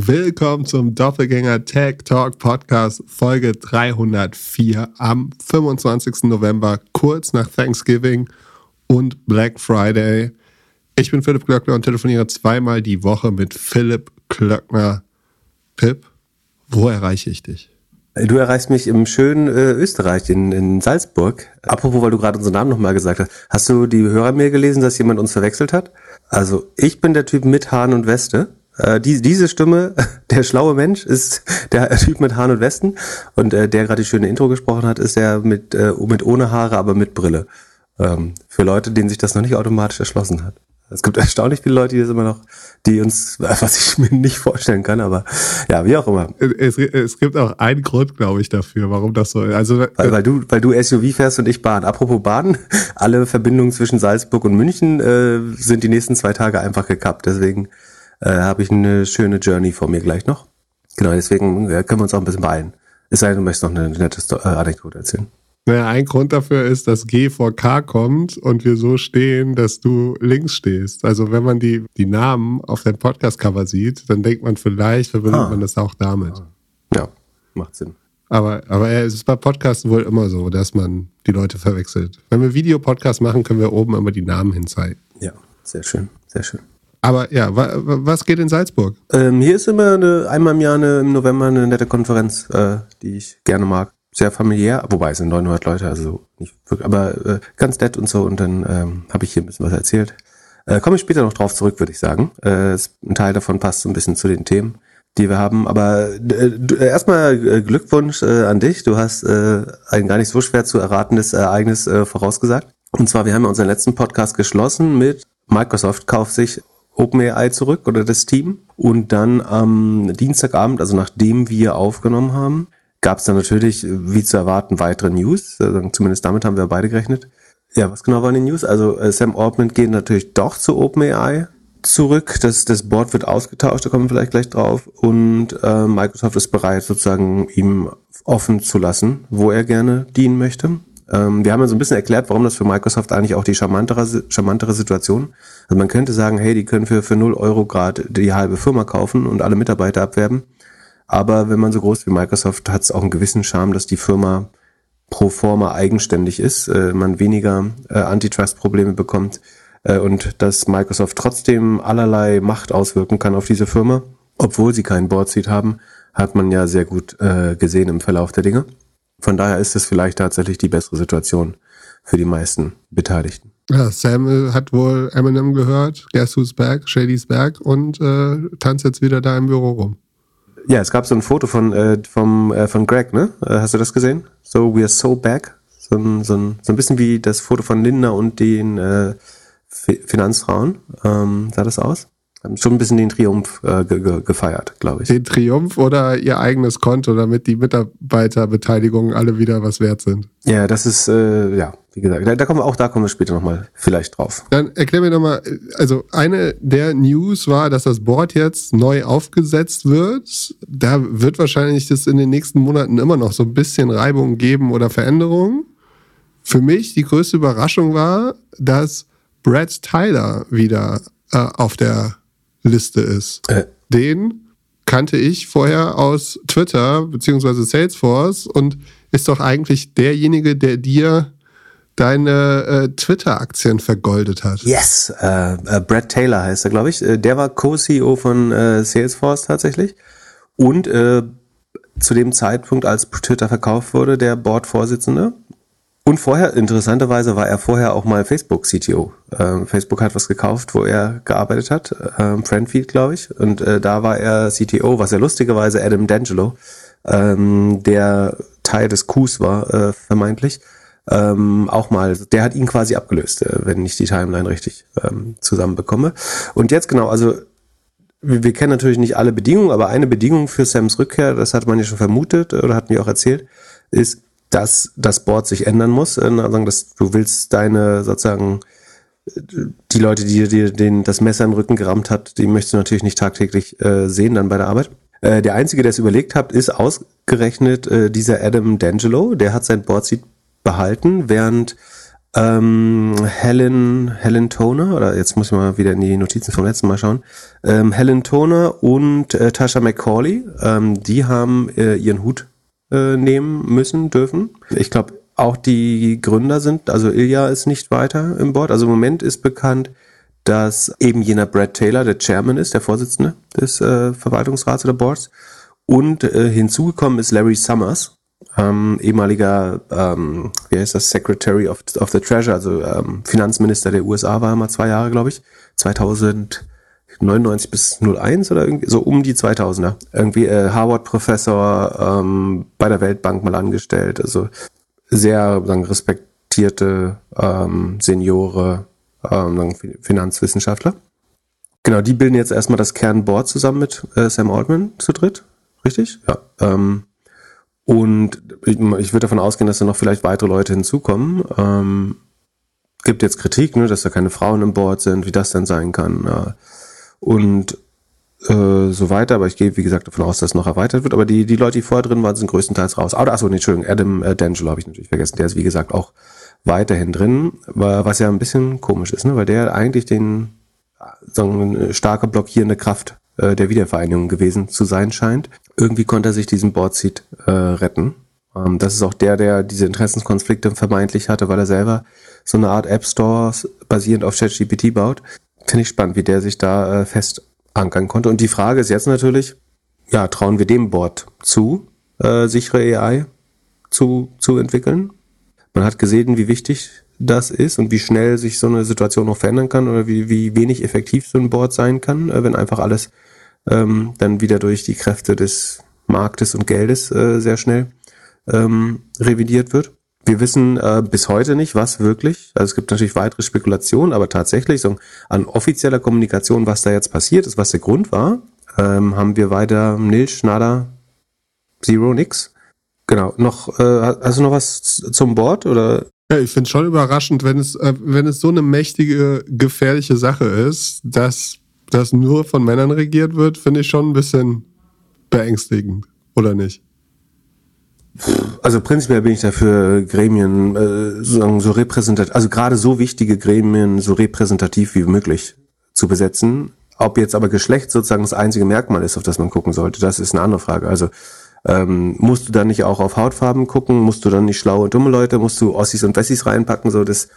Willkommen zum Doppelgänger Tech Talk Podcast Folge 304 am 25. November, kurz nach Thanksgiving und Black Friday. Ich bin Philipp Klöckner und telefoniere zweimal die Woche mit Philipp Klöckner. Pip, wo erreiche ich dich? Du erreichst mich im schönen äh, Österreich, in, in Salzburg. Apropos, weil du gerade unseren Namen nochmal gesagt hast. Hast du die Hörermail gelesen, dass jemand uns verwechselt hat? Also, ich bin der Typ mit Hahn und Weste. Äh, die, diese Stimme, der schlaue Mensch, ist der Typ mit Hahn und Westen. Und äh, der gerade die schöne Intro gesprochen hat, ist der mit, äh, mit ohne Haare, aber mit Brille. Ähm, für Leute, denen sich das noch nicht automatisch erschlossen hat. Es gibt erstaunlich viele Leute, die das immer noch, die uns, was ich mir nicht vorstellen kann, aber ja, wie auch immer. Es, es gibt auch einen Grund, glaube ich, dafür, warum das so ist. Also, weil, weil, du, weil du SUV fährst und ich Bahn. Apropos Bahn, alle Verbindungen zwischen Salzburg und München äh, sind die nächsten zwei Tage einfach gekappt. Deswegen äh, habe ich eine schöne Journey vor mir gleich noch. Genau, deswegen können wir uns auch ein bisschen beeilen. Es sei denn, du möchtest noch eine nette äh, Anekdote erzählen. Naja, ein Grund dafür ist, dass G vor K kommt und wir so stehen, dass du links stehst. Also wenn man die, die Namen auf deinem Podcast-Cover sieht, dann denkt man vielleicht, verbindet ah. man das auch damit. Ja, macht Sinn. Aber, aber es ist bei Podcasts wohl immer so, dass man die Leute verwechselt. Wenn wir Videopodcasts machen, können wir oben immer die Namen hinzeigen. Ja, sehr schön, sehr schön. Aber ja, wa, was geht in Salzburg? Ähm, hier ist immer eine, einmal im Jahr eine, im November eine nette Konferenz, äh, die ich gerne mag sehr familiär, wobei es sind 900 Leute, also nicht wirklich, aber äh, ganz nett und so. Und dann ähm, habe ich hier ein bisschen was erzählt. Äh, Komme ich später noch drauf zurück, würde ich sagen. Äh, ein Teil davon passt so ein bisschen zu den Themen, die wir haben. Aber äh, erstmal äh, Glückwunsch äh, an dich. Du hast äh, ein gar nicht so schwer zu erratendes Ereignis äh, vorausgesagt. Und zwar, wir haben ja unseren letzten Podcast geschlossen mit Microsoft kauft sich OpenAI zurück oder das Team. Und dann am Dienstagabend, also nachdem wir aufgenommen haben, gab es dann natürlich, wie zu erwarten, weitere News. Also zumindest damit haben wir beide gerechnet. Ja, was genau waren die News? Also äh, Sam Altman geht natürlich doch zu OpenAI zurück. Das, das Board wird ausgetauscht, da kommen wir vielleicht gleich drauf. Und äh, Microsoft ist bereit, sozusagen ihm offen zu lassen, wo er gerne dienen möchte. Ähm, wir haben ja so ein bisschen erklärt, warum das für Microsoft eigentlich auch die charmantere, charmantere Situation. Also man könnte sagen, hey, die können für, für 0 Euro Grad die halbe Firma kaufen und alle Mitarbeiter abwerben. Aber wenn man so groß wie Microsoft hat es auch einen gewissen Charme, dass die Firma pro forma eigenständig ist, äh, man weniger äh, Antitrust-Probleme bekommt äh, und dass Microsoft trotzdem allerlei Macht auswirken kann auf diese Firma, obwohl sie keinen Board-Seat haben, hat man ja sehr gut äh, gesehen im Verlauf der Dinge. Von daher ist es vielleicht tatsächlich die bessere Situation für die meisten Beteiligten. Ja, Sam äh, hat wohl Eminem gehört, Guess Who's Back, Shady's Back und äh, tanzt jetzt wieder da im Büro rum. Ja, es gab so ein Foto von, äh, vom, äh, von Greg, ne? Äh, hast du das gesehen? So, we are so back. So ein, so ein, so ein bisschen wie das Foto von Linda und den äh, Finanzfrauen. Ähm, sah das aus? Haben schon ein bisschen den Triumph äh, ge ge gefeiert, glaube ich. Den Triumph oder ihr eigenes Konto, damit die Mitarbeiterbeteiligungen alle wieder was wert sind? Ja, das ist, äh, ja, wie gesagt, da, da kommen wir, auch da kommen wir später nochmal vielleicht drauf. Dann erklär mir nochmal, also eine der News war, dass das Board jetzt neu aufgesetzt wird. Da wird wahrscheinlich das in den nächsten Monaten immer noch so ein bisschen Reibung geben oder Veränderungen. Für mich die größte Überraschung war, dass Brad Tyler wieder äh, auf der Liste ist. Äh. Den kannte ich vorher aus Twitter beziehungsweise Salesforce und ist doch eigentlich derjenige, der dir deine äh, Twitter-Aktien vergoldet hat. Yes, äh, äh, Brad Taylor heißt er, glaube ich. Äh, der war Co-CEO von äh, Salesforce tatsächlich und äh, zu dem Zeitpunkt, als Twitter verkauft wurde, der Board-Vorsitzende. Und vorher, interessanterweise, war er vorher auch mal Facebook-CTO. Ähm, Facebook hat was gekauft, wo er gearbeitet hat, ähm, Friendfield, glaube ich. Und äh, da war er CTO, was ja lustigerweise Adam D'Angelo, ähm, der Teil des Coups war, äh, vermeintlich, ähm, auch mal, der hat ihn quasi abgelöst, äh, wenn ich die Timeline richtig ähm, zusammenbekomme. Und jetzt genau, also wir, wir kennen natürlich nicht alle Bedingungen, aber eine Bedingung für Sams Rückkehr, das hat man ja schon vermutet oder hatten wir auch erzählt, ist, dass das Board sich ändern muss. Äh, sagen, dass du willst deine sozusagen die Leute, die dir den das Messer im Rücken gerammt hat, die möchtest du natürlich nicht tagtäglich äh, sehen dann bei der Arbeit. Äh, der einzige, der es überlegt hat, ist ausgerechnet äh, dieser Adam D'Angelo. Der hat sein Boardseat behalten, während Ähm, Helen, Helen Toner, oder jetzt muss ich mal wieder in die Notizen vom letzten Mal schauen. Ähm, Helen Toner und äh, Tasha McCauley, ähm, die haben äh, ihren Hut äh, nehmen müssen, dürfen. Ich glaube, auch die Gründer sind, also Ilya ist nicht weiter im Board. Also im Moment ist bekannt, dass eben jener Brad Taylor der Chairman ist, der Vorsitzende des äh, Verwaltungsrats oder Boards. Und äh, hinzugekommen ist Larry Summers, ähm, ehemaliger, ähm, wie heißt das, Secretary of, of the Treasury, also ähm, Finanzminister der USA war er mal zwei Jahre, glaube ich, 2099 bis 01 oder irgendwie, so um die 2000er. Irgendwie äh, Harvard-Professor, ähm, bei der Weltbank mal angestellt, also sehr sagen, respektierte ähm, Seniore, ähm, Finanzwissenschaftler. Genau, die bilden jetzt erstmal das Kernboard zusammen mit äh, Sam Altman zu dritt, richtig? Ja. Ähm, und ich, ich würde davon ausgehen, dass da noch vielleicht weitere Leute hinzukommen. Ähm, gibt jetzt Kritik, ne, dass da keine Frauen im Board sind, wie das denn sein kann. Äh, und äh, so weiter, aber ich gehe, wie gesagt, davon aus, dass es noch erweitert wird. Aber die, die Leute, die vorher drin waren, sind größtenteils raus. Aber, achso, nee, Entschuldigung, Adam äh, D'Angelo habe ich natürlich vergessen. Der ist, wie gesagt, auch weiterhin drin, was ja ein bisschen komisch ist, ne? weil der eigentlich den so eine starke blockierende Kraft äh, der Wiedervereinigung gewesen zu sein scheint. Irgendwie konnte er sich diesen Boardseat äh, retten. Ähm, das ist auch der, der diese Interessenskonflikte vermeintlich hatte, weil er selber so eine Art App Store basierend auf ChatGPT baut. Finde ich spannend, wie der sich da äh, fest ankern konnte. Und die Frage ist jetzt natürlich, ja, trauen wir dem Board zu, äh, sichere AI zu, zu entwickeln? Man hat gesehen, wie wichtig das ist und wie schnell sich so eine Situation noch verändern kann oder wie, wie wenig effektiv so ein Board sein kann, äh, wenn einfach alles ähm, dann wieder durch die Kräfte des Marktes und Geldes äh, sehr schnell ähm, revidiert wird. Wir wissen äh, bis heute nicht, was wirklich, also es gibt natürlich weitere Spekulationen, aber tatsächlich so an offizieller Kommunikation, was da jetzt passiert ist, was der Grund war, ähm, haben wir weiter Nil, nada, zero, nix. Genau. Noch, äh, hast du noch was zum Board oder? Ja, ich finde schon überraschend, wenn es, äh, wenn es so eine mächtige, gefährliche Sache ist, dass das nur von Männern regiert wird, finde ich schon ein bisschen beängstigend, oder nicht? Also prinzipiell bin ich dafür, Gremien äh, so, so repräsentativ, also gerade so wichtige Gremien so repräsentativ wie möglich zu besetzen. Ob jetzt aber Geschlecht sozusagen das einzige Merkmal ist, auf das man gucken sollte, das ist eine andere Frage. Also ähm, musst du dann nicht auch auf Hautfarben gucken? Musst du dann nicht schlaue und dumme Leute? Musst du Ossis und Wessis reinpacken? So das,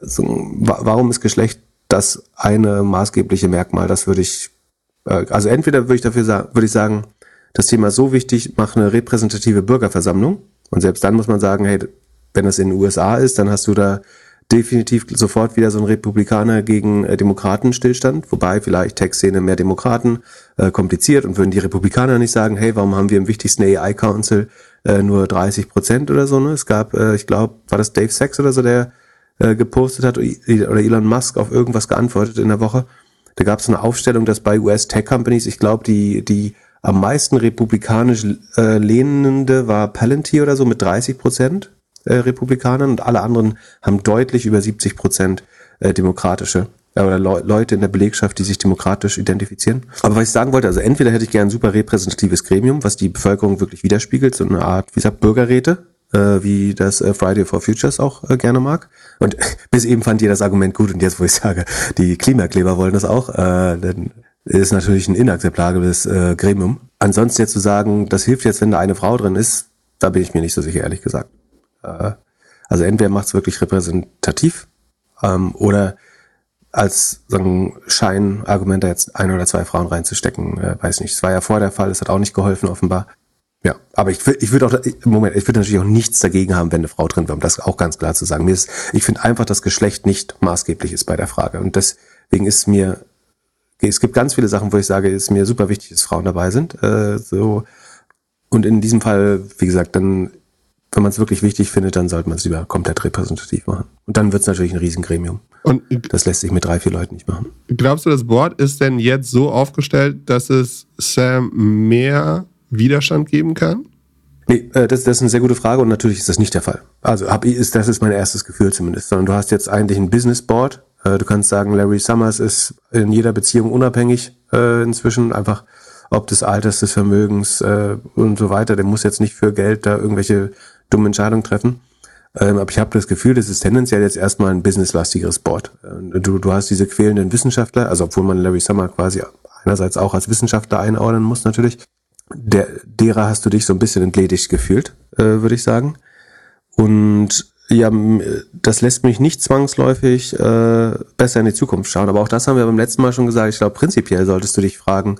so, warum ist Geschlecht das eine maßgebliche Merkmal? Das würde ich, äh, also entweder würde ich dafür sagen, würde ich sagen, das Thema so wichtig, mach eine repräsentative Bürgerversammlung. Und selbst dann muss man sagen, hey, wenn das in den USA ist, dann hast du da definitiv sofort wieder so ein Republikaner gegen äh, Demokraten-Stillstand, wobei vielleicht Tech-Szene mehr Demokraten äh, kompliziert und würden die Republikaner nicht sagen, hey, warum haben wir im wichtigsten AI-Council äh, nur 30 Prozent oder so. Ne? Es gab, äh, ich glaube, war das Dave Sachs oder so, der äh, gepostet hat oder Elon Musk auf irgendwas geantwortet in der Woche. Da gab es eine Aufstellung, dass bei US-Tech-Companies, ich glaube, die, die am meisten republikanisch äh, lehnende war Palantir oder so mit 30 Prozent äh, Republikanern und alle anderen haben deutlich über 70 Prozent äh, demokratische äh, oder Le Leute in der Belegschaft, die sich demokratisch identifizieren. Aber was ich sagen wollte, also entweder hätte ich gern ein super repräsentatives Gremium, was die Bevölkerung wirklich widerspiegelt, so eine Art, wie gesagt, Bürgerräte, äh, wie das äh, Friday for Futures auch äh, gerne mag. Und bis eben fand ihr das Argument gut und jetzt, wo ich sage, die Klimakleber wollen das auch, dann ist natürlich ein inakzeptables äh, Gremium. Ansonsten jetzt zu sagen, das hilft jetzt, wenn da eine Frau drin ist, da bin ich mir nicht so sicher, ehrlich gesagt. Äh, also entweder macht es wirklich repräsentativ ähm, oder als sagen, Scheinargument da jetzt ein oder zwei Frauen reinzustecken, äh, weiß nicht. Es war ja vor der Fall, es hat auch nicht geholfen offenbar. Ja, aber ich, ich würde auch, Moment, ich würde natürlich auch nichts dagegen haben, wenn eine Frau drin wäre, um das auch ganz klar zu sagen. Mir ist, ich finde einfach, dass Geschlecht nicht maßgeblich ist bei der Frage. Und deswegen ist mir, es gibt ganz viele Sachen, wo ich sage, es ist mir super wichtig, dass Frauen dabei sind. Äh, so. Und in diesem Fall, wie gesagt, dann wenn man es wirklich wichtig findet, dann sollte man es lieber komplett repräsentativ machen. Und dann wird es natürlich ein Riesengremium. Und das lässt sich mit drei, vier Leuten nicht machen. Glaubst du, das Board ist denn jetzt so aufgestellt, dass es Sam mehr Widerstand geben kann? Nee, äh, das, das ist eine sehr gute Frage und natürlich ist das nicht der Fall. Also hab ist, das ist mein erstes Gefühl zumindest. Sondern du hast jetzt eigentlich ein Business Board. Äh, du kannst sagen, Larry Summers ist in jeder Beziehung unabhängig äh, inzwischen. Einfach ob des Alters, des Vermögens äh, und so weiter. Der muss jetzt nicht für Geld da irgendwelche dumme Entscheidungen treffen. Ähm, aber ich habe das Gefühl, das ist tendenziell jetzt erstmal ein businesslastigeres Board. Äh, du, du hast diese quälenden Wissenschaftler, also obwohl man Larry Summer quasi einerseits auch als Wissenschaftler einordnen muss natürlich, der, derer hast du dich so ein bisschen entledigt gefühlt, äh, würde ich sagen. Und ja, das lässt mich nicht zwangsläufig äh, besser in die Zukunft schauen. Aber auch das haben wir beim letzten Mal schon gesagt. Ich glaube, prinzipiell solltest du dich fragen,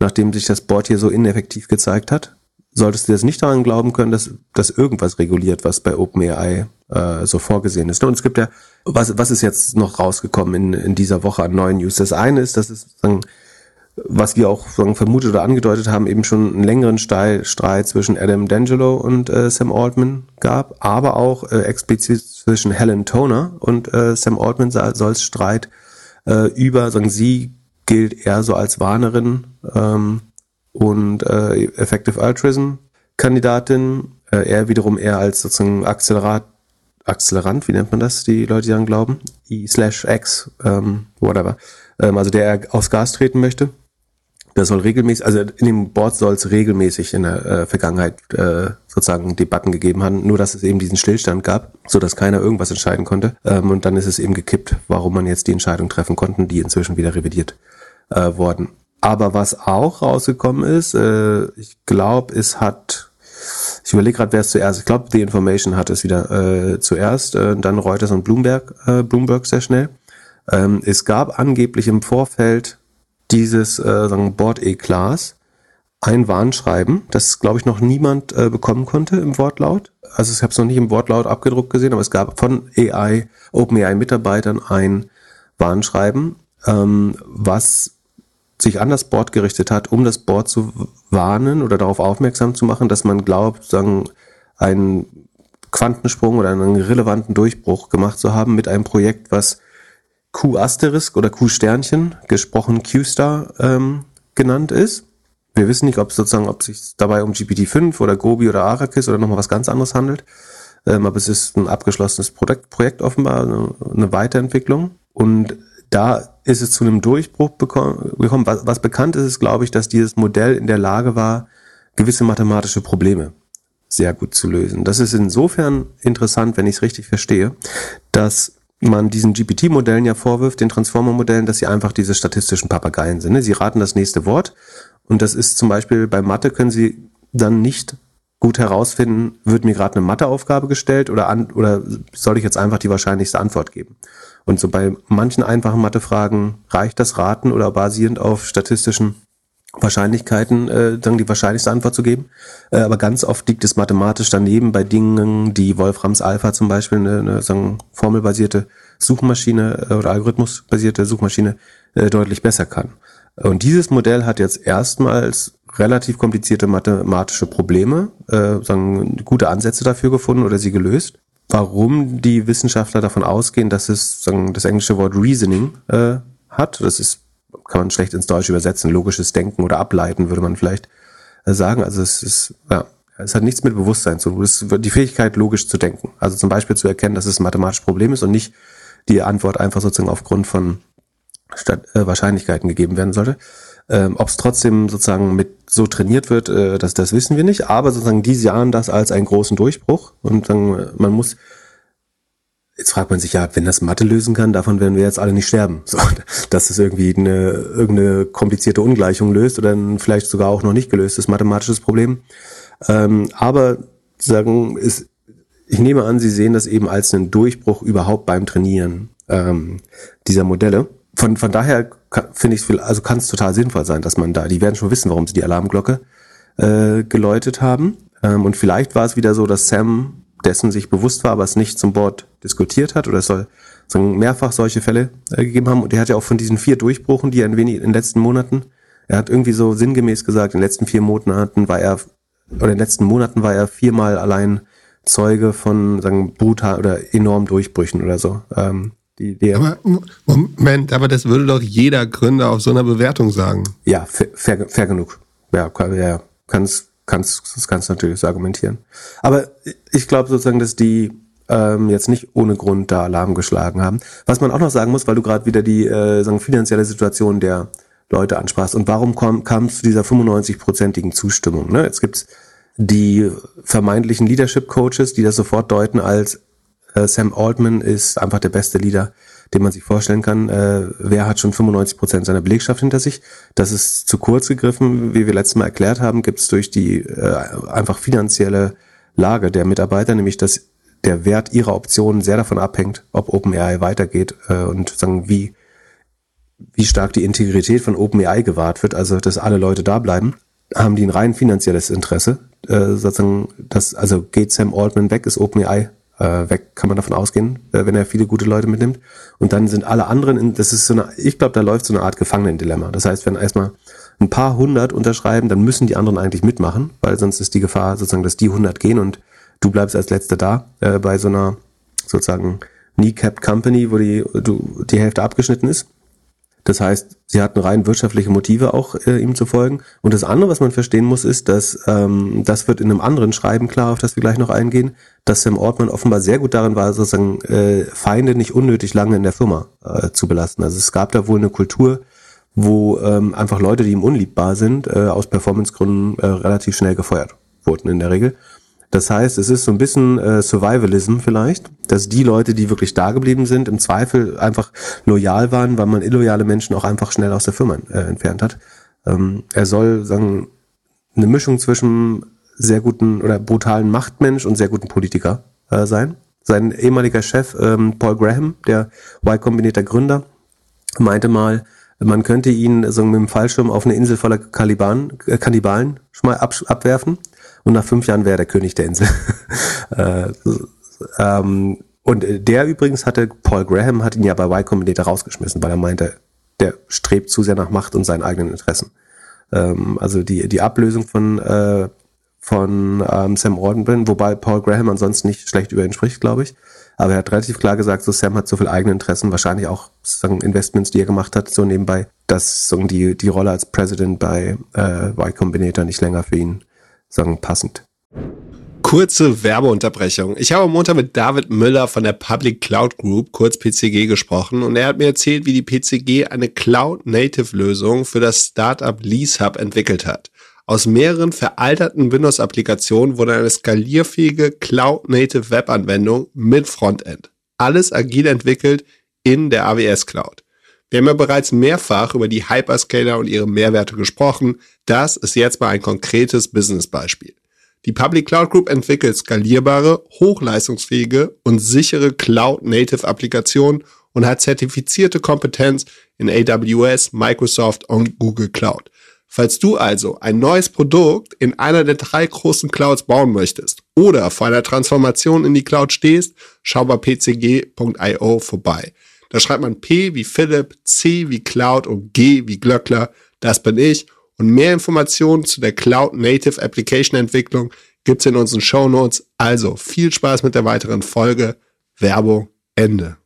nachdem sich das Board hier so ineffektiv gezeigt hat, solltest du jetzt nicht daran glauben können, dass, dass irgendwas reguliert, was bei OpenAI äh, so vorgesehen ist. Und es gibt ja, was, was ist jetzt noch rausgekommen in, in dieser Woche an neuen News? Das eine ist, dass es sagen, was wir auch vermutet oder angedeutet haben, eben schon einen längeren Streit zwischen Adam D'Angelo und äh, Sam Altman gab, aber auch äh, explizit zwischen Helen Toner und äh, Sam Altman soll es Streit äh, über, sagen sie gilt eher so als Warnerin ähm, und äh, Effective Altruism Kandidatin, äh, er wiederum eher als sozusagen Accelerat Accelerant, wie nennt man das, die Leute, die daran glauben? I slash X, ähm, whatever. Ähm, also der aufs Gas treten möchte. Das soll regelmäßig, also in dem Board soll es regelmäßig in der äh, Vergangenheit äh, sozusagen Debatten gegeben haben, nur dass es eben diesen Stillstand gab, so dass keiner irgendwas entscheiden konnte. Ähm, und dann ist es eben gekippt, warum man jetzt die Entscheidung treffen konnten, die inzwischen wieder revidiert äh, worden. Aber was auch rausgekommen ist, äh, ich glaube, es hat, ich überlege gerade, wer es zuerst, ich glaube, The Information hat es wieder äh, zuerst, äh, dann Reuters und Bloomberg, äh, Bloomberg sehr schnell. Ähm, es gab angeblich im Vorfeld dieses äh, Board E-Class ein Warnschreiben, das glaube ich noch niemand äh, bekommen konnte im Wortlaut. Also ich habe es noch nicht im Wortlaut abgedruckt gesehen, aber es gab von AI, OpenAI-Mitarbeitern ein Warnschreiben, ähm, was sich an das Board gerichtet hat, um das Board zu warnen oder darauf aufmerksam zu machen, dass man glaubt, sagen, einen Quantensprung oder einen relevanten Durchbruch gemacht zu haben mit einem Projekt, was Q-Asterisk oder Q-Sternchen, gesprochen Q-Star ähm, genannt ist. Wir wissen nicht, ob es sozusagen, ob es sich dabei um GPT-5 oder Gobi oder Arrakis oder nochmal was ganz anderes handelt. Ähm, aber es ist ein abgeschlossenes Projekt, Projekt offenbar, eine, eine Weiterentwicklung. Und da ist es zu einem Durchbruch gekommen. Was, was bekannt ist, ist, glaube ich, dass dieses Modell in der Lage war, gewisse mathematische Probleme sehr gut zu lösen. Das ist insofern interessant, wenn ich es richtig verstehe, dass man diesen GPT-Modellen ja vorwirft, den Transformer-Modellen, dass sie einfach diese statistischen Papageien sind. Ne? Sie raten das nächste Wort und das ist zum Beispiel bei Mathe können sie dann nicht gut herausfinden, wird mir gerade eine Matheaufgabe gestellt oder, an, oder soll ich jetzt einfach die wahrscheinlichste Antwort geben? Und so bei manchen einfachen Mathefragen reicht das Raten oder basierend auf statistischen Wahrscheinlichkeiten, äh, dann die wahrscheinlichste Antwort zu geben. Äh, aber ganz oft liegt es mathematisch daneben bei Dingen, die Wolframs Alpha zum Beispiel, eine, eine sagen, formelbasierte Suchmaschine äh, oder algorithmusbasierte Suchmaschine äh, deutlich besser kann. Und dieses Modell hat jetzt erstmals relativ komplizierte mathematische Probleme, äh, sagen, gute Ansätze dafür gefunden oder sie gelöst. Warum die Wissenschaftler davon ausgehen, dass es sagen, das englische Wort Reasoning äh, hat, das ist kann man schlecht ins Deutsche übersetzen. Logisches Denken oder Ableiten würde man vielleicht äh, sagen. Also es ist, ja, es hat nichts mit Bewusstsein zu tun. Es ist die Fähigkeit, logisch zu denken. Also zum Beispiel zu erkennen, dass es ein mathematisches Problem ist und nicht die Antwort einfach sozusagen aufgrund von Statt, äh, Wahrscheinlichkeiten gegeben werden sollte. Ähm, Ob es trotzdem sozusagen mit so trainiert wird, äh, das, das wissen wir nicht. Aber sozusagen die sahen das als einen großen Durchbruch und dann, man muss Jetzt fragt man sich ja, wenn das Mathe lösen kann, davon werden wir jetzt alle nicht sterben. So, dass es irgendwie eine irgendeine komplizierte Ungleichung löst oder ein vielleicht sogar auch noch nicht gelöstes mathematisches Problem. Ähm, aber sagen ist, ich nehme an, Sie sehen das eben als einen Durchbruch überhaupt beim Trainieren ähm, dieser Modelle. Von, von daher finde ich es, also kann es total sinnvoll sein, dass man da, die werden schon wissen, warum sie die Alarmglocke äh, geläutet haben. Ähm, und vielleicht war es wieder so, dass Sam dessen sich bewusst war, aber es nicht zum Board diskutiert hat oder es soll mehrfach solche Fälle äh, gegeben haben. Und er hat ja auch von diesen vier Durchbrüchen, die er in, wenig, in den letzten Monaten, er hat irgendwie so sinngemäß gesagt, in den letzten vier Monaten war er, oder in den letzten Monaten war er viermal allein Zeuge von, sagen, brutal oder enormen Durchbrüchen oder so. Ähm, die, die aber, Moment, aber das würde doch jeder Gründer auf so einer Bewertung sagen. Ja, fair, fair, fair genug. Ja, ja, kann es kannst, das kannst du natürlich so argumentieren. Aber ich glaube sozusagen, dass die ähm, jetzt nicht ohne Grund da Alarm geschlagen haben. Was man auch noch sagen muss, weil du gerade wieder die äh, sagen, finanzielle Situation der Leute ansprachst und warum kam es zu dieser 95-prozentigen Zustimmung? Ne? Jetzt gibt's die vermeintlichen Leadership Coaches, die das sofort deuten als Äh, Sam Altman ist einfach der beste Leader, den man sich vorstellen kann. Äh, wer hat schon 95 Prozent seiner Belegschaft hinter sich? Das ist zu kurz gegriffen, wie wir letztes Mal erklärt haben, gibt es durch die äh, einfach finanzielle Lage der Mitarbeiter, nämlich dass der Wert ihrer Optionen sehr davon abhängt, ob OpenAI weitergeht äh, und sagen, wie, wie stark die Integrität von OpenAI gewahrt wird, also dass alle Leute da bleiben, haben die ein rein finanzielles Interesse. Äh, sozusagen, dass, also geht Sam Altman weg, ist OpenAI äh, weg, kann man davon ausgehen, äh, wenn er viele gute Leute mitnimmt. Und dann sind alle anderen, in, das ist so eine, ich glaube, da läuft so eine Art Gefangenendilemma. Das heißt, wenn erstmal ein paar hundert unterschreiben, dann müssen die anderen eigentlich mitmachen, weil sonst ist die Gefahr sozusagen, dass die hundert gehen und du bleibst als Letzter da äh, bei so einer sozusagen Kneecapped Company, wo die, du, die Hälfte abgeschnitten ist. Das heißt, sie hatten rein wirtschaftliche Motive auch äh, ihm zu folgen. Und das andere, was man verstehen muss, ist, dass ähm, das wird in einem anderen Schreiben klar, auf das wir gleich noch eingehen, dass Sam Ortman offenbar sehr gut darin war, sozusagen äh, Feinde nicht unnötig lange in der Firma äh, zu belasten. Also es gab da wohl eine Kultur, wo ähm, einfach Leute, die ihm unliebbar sind, äh, aus Performancegründen äh, relativ schnell gefeuert wurden in der Regel. Das heißt, es ist so ein bisschen äh, Survivalism vielleicht, dass die Leute, die wirklich da geblieben sind, im Zweifel einfach loyal waren, weil man illoyale Menschen auch einfach schnell aus der Firma äh, entfernt hat. Ähm, er soll sagen eine Mischung zwischen sehr guten oder brutalen Machtmensch und sehr guten Politiker äh, sein. Sein ehemaliger Chef ähm, Paul Graham, der Y Combinator Gründer, meinte mal, man könnte ihn so mit dem Fallschirm auf eine Insel voller Kaliban, äh, Kannibalen ab, abwerfen und nach fünf Jahren wäre er der König der Insel. äh, ähm, und der übrigens hatte, Paul Graham hat ihn ja bei Y Combinator rausgeschmissen, weil er meinte, der strebt zu sehr nach Macht und seinen eigenen Interessen. Ähm, also die, die Ablösung von, äh, von ähm, Sam Ordenbrand, wobei Paul Graham ansonsten nicht schlecht über ihn spricht, glaube ich. Aber er hat relativ klar gesagt, so Sam hat so viel eigene Interessen, wahrscheinlich auch sagen, Investments, die er gemacht hat, so nebenbei, dass sagen, die, die Rolle als President bei äh, Y Combinator nicht länger für ihn sagen, passend. Kurze Werbeunterbrechung. Ich habe am Montag mit David Müller von der Public Cloud Group, kurz PCG, gesprochen und er hat mir erzählt, wie die PCG eine Cloud-Native-Lösung für das Startup LeaseHub entwickelt hat. Aus mehreren veralterten Windows-Applikationen wurde eine skalierfähige Cloud-Native Web-Anwendung mit Frontend. Alles agil entwickelt in der AWS Cloud. Wir haben ja bereits mehrfach über die Hyperscaler und ihre Mehrwerte gesprochen. Das ist jetzt mal ein konkretes Business-Beispiel. Die Public Cloud Group entwickelt skalierbare, hochleistungsfähige und sichere Cloud-Native-Applikationen und hat zertifizierte Kompetenz in AWS, Microsoft und Google Cloud. Falls du also ein neues Produkt in einer der drei großen Clouds bauen möchtest oder vor einer Transformation in die Cloud stehst, schau bei pcg.io vorbei. Da schreibt man P wie Philipp, C wie Cloud und G wie Glöckler. Das bin ich. Und mehr Informationen zu der Cloud Native Application Entwicklung gibt's in unseren Show Notes. Also viel Spaß mit der weiteren Folge. Werbung Ende.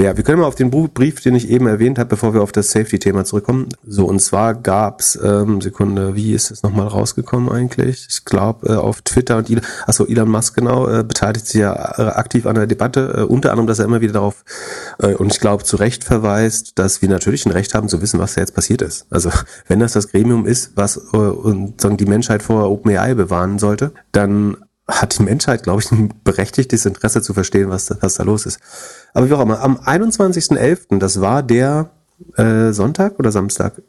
Ja, wir können mal auf den Brief, den ich eben erwähnt habe, bevor wir auf das Safety-Thema zurückkommen. So, und zwar gab's ähm, Sekunde, wie ist es nochmal rausgekommen eigentlich? Ich glaube, äh, auf Twitter und Elon, achso, Elon Musk genau, äh, beteiligt sich ja äh, aktiv an der Debatte, äh, unter anderem, dass er immer wieder darauf, äh, und ich glaube, zu Recht verweist, dass wir natürlich ein Recht haben zu wissen, was da jetzt passiert ist. Also, wenn das das Gremium ist, was äh, und, sagen, die Menschheit vor OpenAI bewahren sollte, dann hat die Menschheit, glaube ich, ein berechtigtes Interesse zu verstehen, was da, was da los ist. Aber wie auch immer, am 21.11., das war der äh, Sonntag oder Samstag,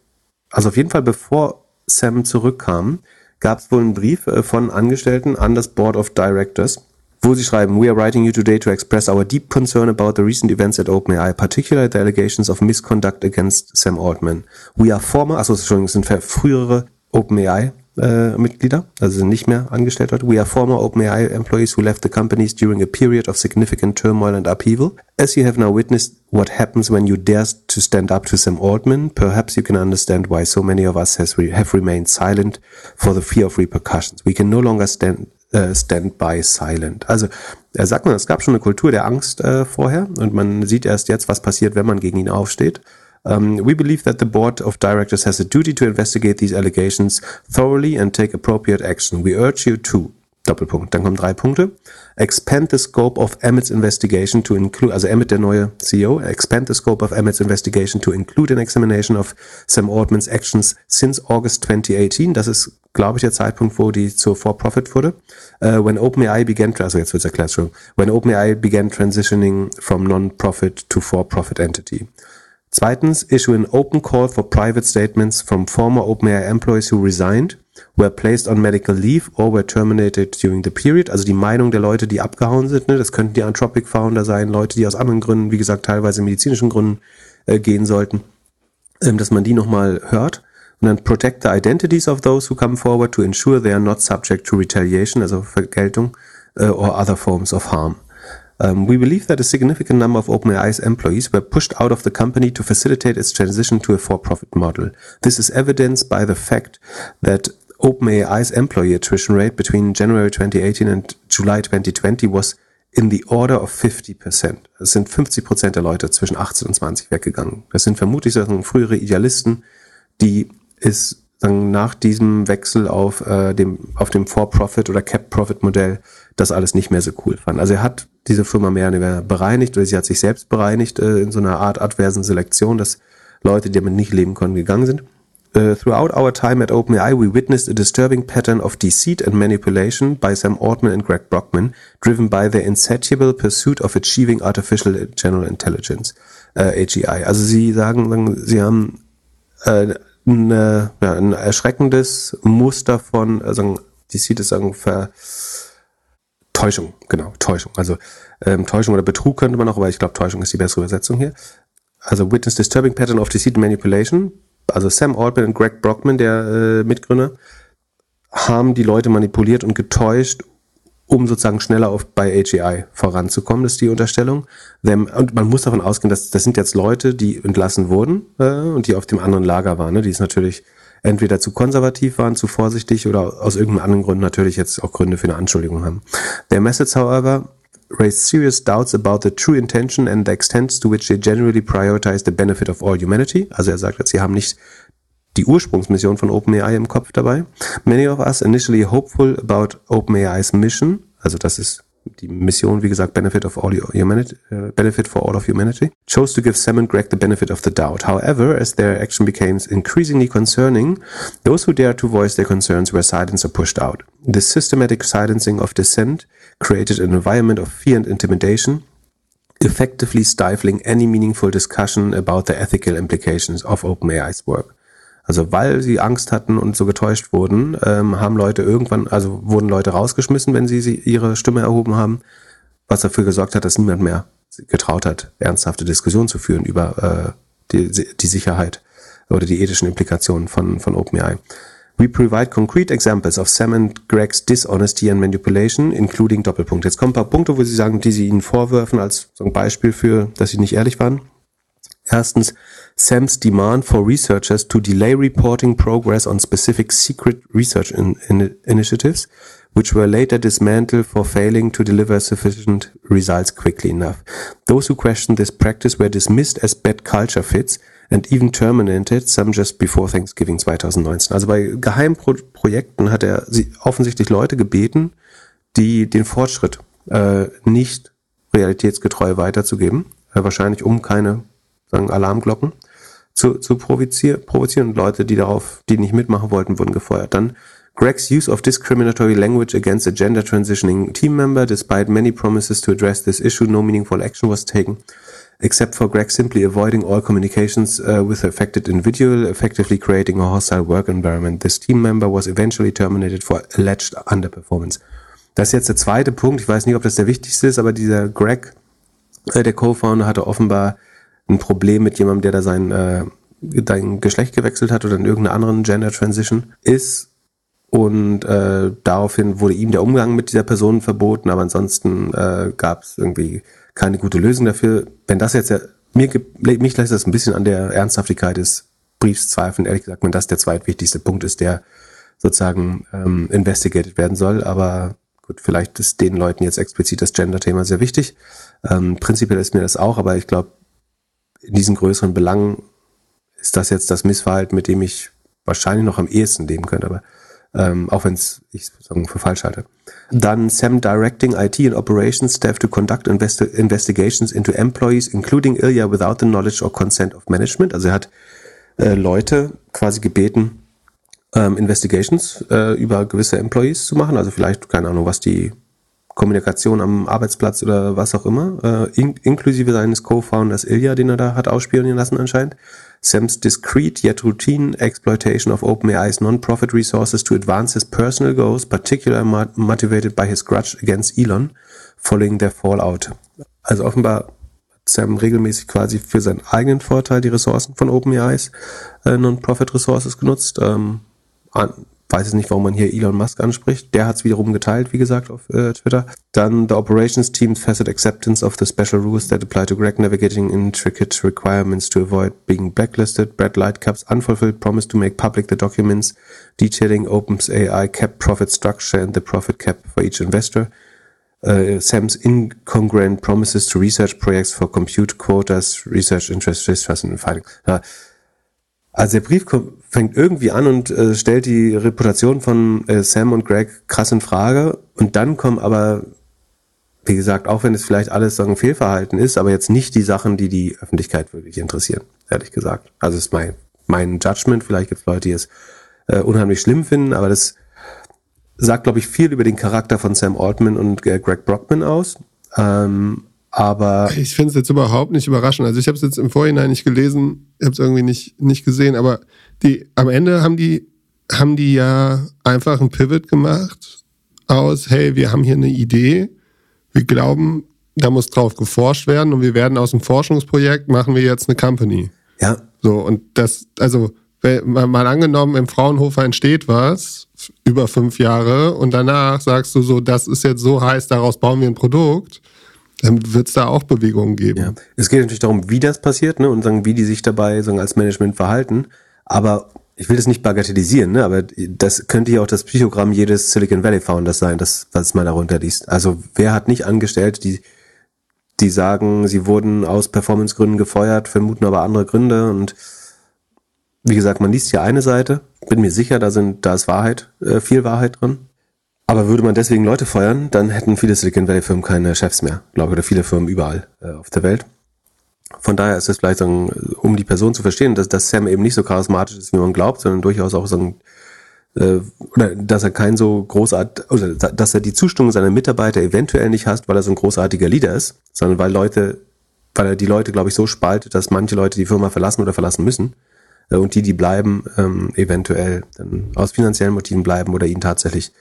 also auf jeden Fall bevor Sam zurückkam, gab es wohl einen Brief äh, von Angestellten an das Board of Directors, wo sie schreiben, We are writing you today to express our deep concern about the recent events at OpenAI, particularly the allegations of misconduct against Sam Altman. We are former, also Entschuldigung, es sind frühere OpenAI äh, Mitglieder, also sind nicht mehr angestellt dort. We are former OpenAI employees who left the companies during a period of significant turmoil and upheaval. As you have now witnessed what happens when you dare to stand up to Sam Altman, perhaps you can understand why so many of us has re have remained silent for the fear of repercussions. We can no longer stand uh, stand by silent. Also er sagt man, es gab schon eine Kultur der Angst äh, vorher und man sieht erst jetzt, was passiert, wenn man gegen ihn aufsteht. Um, we believe that the board of directors has a duty to investigate these allegations thoroughly and take appropriate action. We urge you to Doppelpunkt. Dann kommen drei Punkte. Expand the scope of Emmett's investigation to include, also Emmett, der neue CEO, expand the scope of Emmett's investigation to include an examination of Sam Altman's actions since August 2018. Das ist, glaube ich, der Zeitpunkt, wo die zur For-Profit wurde. Uh, when OpenAI began, also jetzt wird's erklärt when OpenAI began transitioning from non-profit to for-profit entity. Zweitens, issue an open call for private statements from former OpenAI employees who resigned were placed on medical leave or were terminated during the period. Also die Meinung der Leute, die abgehauen sind. Ne? Das könnten die Anthropic Founder sein, Leute, die aus anderen Gründen, wie gesagt, teilweise medizinischen Gründen äh, gehen sollten, ähm, dass man die nochmal hört. Und dann protect the identities of those who come forward to ensure they are not subject to retaliation, also Vergeltung, uh, or other forms of harm. Um, we believe that a significant number of OpenAI's employees were pushed out of the company to facilitate its transition to a for-profit model. This is evidenced by the fact that OpenAI's employee attrition rate between January 2018 and July 2020 was in the order of 50%. Es sind 50 Prozent der Leute zwischen 18 und 20 weggegangen. Das sind vermutlich sagen, frühere Idealisten, die es sagen, nach diesem Wechsel auf äh, dem auf dem For-Profit oder Cap-Profit-Modell das alles nicht mehr so cool fanden. Also er hat diese Firma mehr oder weniger bereinigt oder sie hat sich selbst bereinigt äh, in so einer Art adversen Selektion, dass Leute, die damit nicht leben konnten, gegangen sind. Uh, throughout our time at OpenAI, we witnessed a disturbing pattern of deceit and manipulation by Sam Altman and Greg Brockman, driven by their insatiable pursuit of achieving artificial general intelligence, uh, AGI. Also sie sagen, sagen sie haben äh, eine, ja, ein erschreckendes Muster von, also Deceit ist sagen, Ver, Täuschung, genau, Täuschung. Also ähm, Täuschung oder Betrug könnte man auch, aber ich glaube, Täuschung ist die bessere Übersetzung hier. Also Witness Disturbing Pattern of Deceit and Manipulation also Sam Altman und Greg Brockman, der äh, Mitgründer, haben die Leute manipuliert und getäuscht, um sozusagen schneller auf bei AGI voranzukommen, das ist die Unterstellung. Und man muss davon ausgehen, dass das sind jetzt Leute, die entlassen wurden äh, und die auf dem anderen Lager waren, ne? die es natürlich entweder zu konservativ waren, zu vorsichtig oder aus irgendeinem anderen Grund natürlich jetzt auch Gründe für eine Anschuldigung haben. Their message, however, raised serious doubts about the true intention and the extent to which they generally prioritize the benefit of all humanity. Also er sagt, sie haben nicht die Ursprungsmission von OpenAI im Kopf dabei. Many of us initially hopeful about OpenAI's mission, also das ist die Mission, wie gesagt, Benefit of all humanity, uh, Benefit for all of humanity, chose to give Sam and Greg the benefit of the doubt. However, as their action became increasingly concerning, those who dared to voice their concerns were silenced or pushed out. This systematic silencing of dissent created an environment of fear and intimidation, effectively stifling any meaningful discussion about the ethical implications of OpenAI's work. Also weil sie Angst hatten und so getäuscht wurden, ähm, haben Leute irgendwann, also wurden Leute rausgeschmissen, wenn sie, sie ihre Stimme erhoben haben, was dafür gesorgt hat, dass niemand mehr getraut hat, ernsthafte Diskussionen zu führen über äh, die, die Sicherheit oder die ethischen Implikationen von, von OpenAI. We provide concrete examples of Sam and Greg's dishonesty and manipulation, including Doppelpunkt. Jetzt kommen ein paar Punkte, wo sie sagen, die sie ihnen vorwerfen als so ein Beispiel für, dass sie nicht ehrlich waren. Erstens, Sam's demand for researchers to delay reporting progress on specific secret research in, in initiatives, which were later dismantled for failing to deliver sufficient results quickly enough. Those who questioned this practice were dismissed as bad culture fits and even terminated, some just before Thanksgiving 2019. Also bei Geheimprojekten hat er offensichtlich Leute gebeten, die den Fortschritt äh, nicht realitätsgetreu weiterzugeben, äh, wahrscheinlich um keine sagen, Alarmglocken zu, zu provozieren, und Leute, die darauf, die nicht mitmachen wollten, wurden gefeuert. Dann Greg's use of discriminatory language against a gender transitioning team member, despite many promises to address this issue, no meaningful action was taken, except for Greg simply avoiding all communications uh, with affected individual, effectively creating a hostile work environment. This team member was eventually terminated for alleged underperformance. Das ist jetzt der zweite Punkt. Ich weiß nicht, ob das der wichtigste ist, aber dieser Greg, äh, der Co-Founder, hatte offenbar ein Problem mit jemandem, der da sein, äh, dein Geschlecht gewechselt hat oder in irgendeiner anderen Gender Transition ist. Und äh, daraufhin wurde ihm der Umgang mit dieser Person verboten, aber ansonsten äh, gab es irgendwie keine gute Lösung dafür. Wenn das jetzt ja, mir mich lässt das ein bisschen an der Ernsthaftigkeit des Briefs zweifeln, ehrlich gesagt, wenn das der zweitwichtigste Punkt ist, der sozusagen ähm, investigated werden soll. Aber gut, vielleicht ist den Leuten jetzt explizit das Gender-Thema sehr wichtig. Ähm, prinzipiell ist mir das auch, aber ich glaube, in diesen größeren Belangen ist das jetzt das Missverhalten, mit dem ich wahrscheinlich noch am ehesten leben könnte. Aber ähm, auch wenn ich sagen für falsch halte. Dann Sam directing IT and operations staff to conduct investi investigations into employees, including Ilya without the knowledge or consent of management. Also er hat äh, Leute quasi gebeten, ähm, Investigations äh, über gewisse Employees zu machen. Also vielleicht, keine Ahnung, was die Kommunikation am Arbeitsplatz oder was auch immer, äh, in, inklusive seines Co-Founders Ilya, den er da hat ausspionieren lassen anscheinend. Sam's discreet yet routine exploitation of OpenAI's non-profit resources to advance his personal goals, particularly motivated by his grudge against Elon, following their fallout. Also offenbar hat Sam regelmäßig quasi für seinen eigenen Vorteil die Ressourcen von OpenAI's äh, Non-Profit Resources genutzt. Ähm, an, weiß es nicht, warum man hier Elon Musk anspricht. Der hat es wiederum geteilt, wie gesagt, auf äh, Twitter. Dann the operations team's facet acceptance of the special rules that apply to Greg navigating intricate requirements to avoid being blacklisted. Brad Lightcap's unfulfilled promise to make public the documents detailing Opens AI cap profit structure and the profit cap for each investor. Uh, Sam's incongruent promises to research projects for compute quotas, research interest, trust and fighting. Ja, also der Brief kommt, fängt irgendwie an und äh, stellt die Reputation von äh, Sam und Greg krass in Frage. Und dann kommen aber, wie gesagt, auch wenn es vielleicht alles so ein Fehlverhalten ist, aber jetzt nicht die Sachen, die die Öffentlichkeit wirklich interessieren, ehrlich gesagt. Also ist mein, mein Judgment. Vielleicht gibt es Leute, die es äh, unheimlich schlimm finden, aber das sagt, glaube ich, viel über den Charakter von Sam Altman und äh, Greg Brockman aus. Ähm, aber ich finde es jetzt überhaupt nicht überraschend. Also ich habe es jetzt im Vorhinein nicht gelesen, ich habe es irgendwie nicht, nicht gesehen, aber die, am Ende haben die, haben die ja einfach ein Pivot gemacht aus, hey, wir haben hier eine Idee, wir glauben, da muss drauf geforscht werden und wir werden aus dem Forschungsprojekt machen wir jetzt eine Company. Ja. So, und das, also, mal angenommen, im Fraunhofer entsteht was, über fünf Jahre, und danach sagst du so, das ist jetzt so heiß, daraus bauen wir ein Produkt dann wird es da auch Bewegungen geben. Ja. Es geht natürlich darum, wie das passiert ne, und sagen, wie die sich dabei sagen, als Management verhalten. Aber ich will das nicht bagatellisieren, ne, aber das könnte ja auch das Psychogramm jedes Silicon Valley Founders sein, das, was man darunter liest. Also wer hat nicht angestellt, die, die sagen, sie wurden aus Performancegründen gefeuert, vermuten aber andere Gründe und wie gesagt, man liest hier eine Seite, bin mir sicher, da sind, da ist Wahrheit, äh, viel Wahrheit drin. Aber würde man deswegen Leute feuern, dann hätten viele Silicon Valley Firmen keine Chefs mehr, glaube ich, oder viele Firmen überall äh, auf der Welt. Von daher ist es vielleicht so, um die Person zu verstehen, dass, dass Sam eben nicht so charismatisch ist, wie man glaubt, sondern durchaus auch so äh, oder dass er kein so großart, oder dass er die Zustimmung seiner Mitarbeiter eventuell nicht hasst, weil er so ein großartiger Leader ist, sondern weil Leute, weil er die Leute, glaube ich, so spaltet, dass manche Leute die Firma verlassen oder verlassen müssen äh, und die, die bleiben, ähm, eventuell dann aus finanziellen Motiven bleiben oder ihn tatsächlich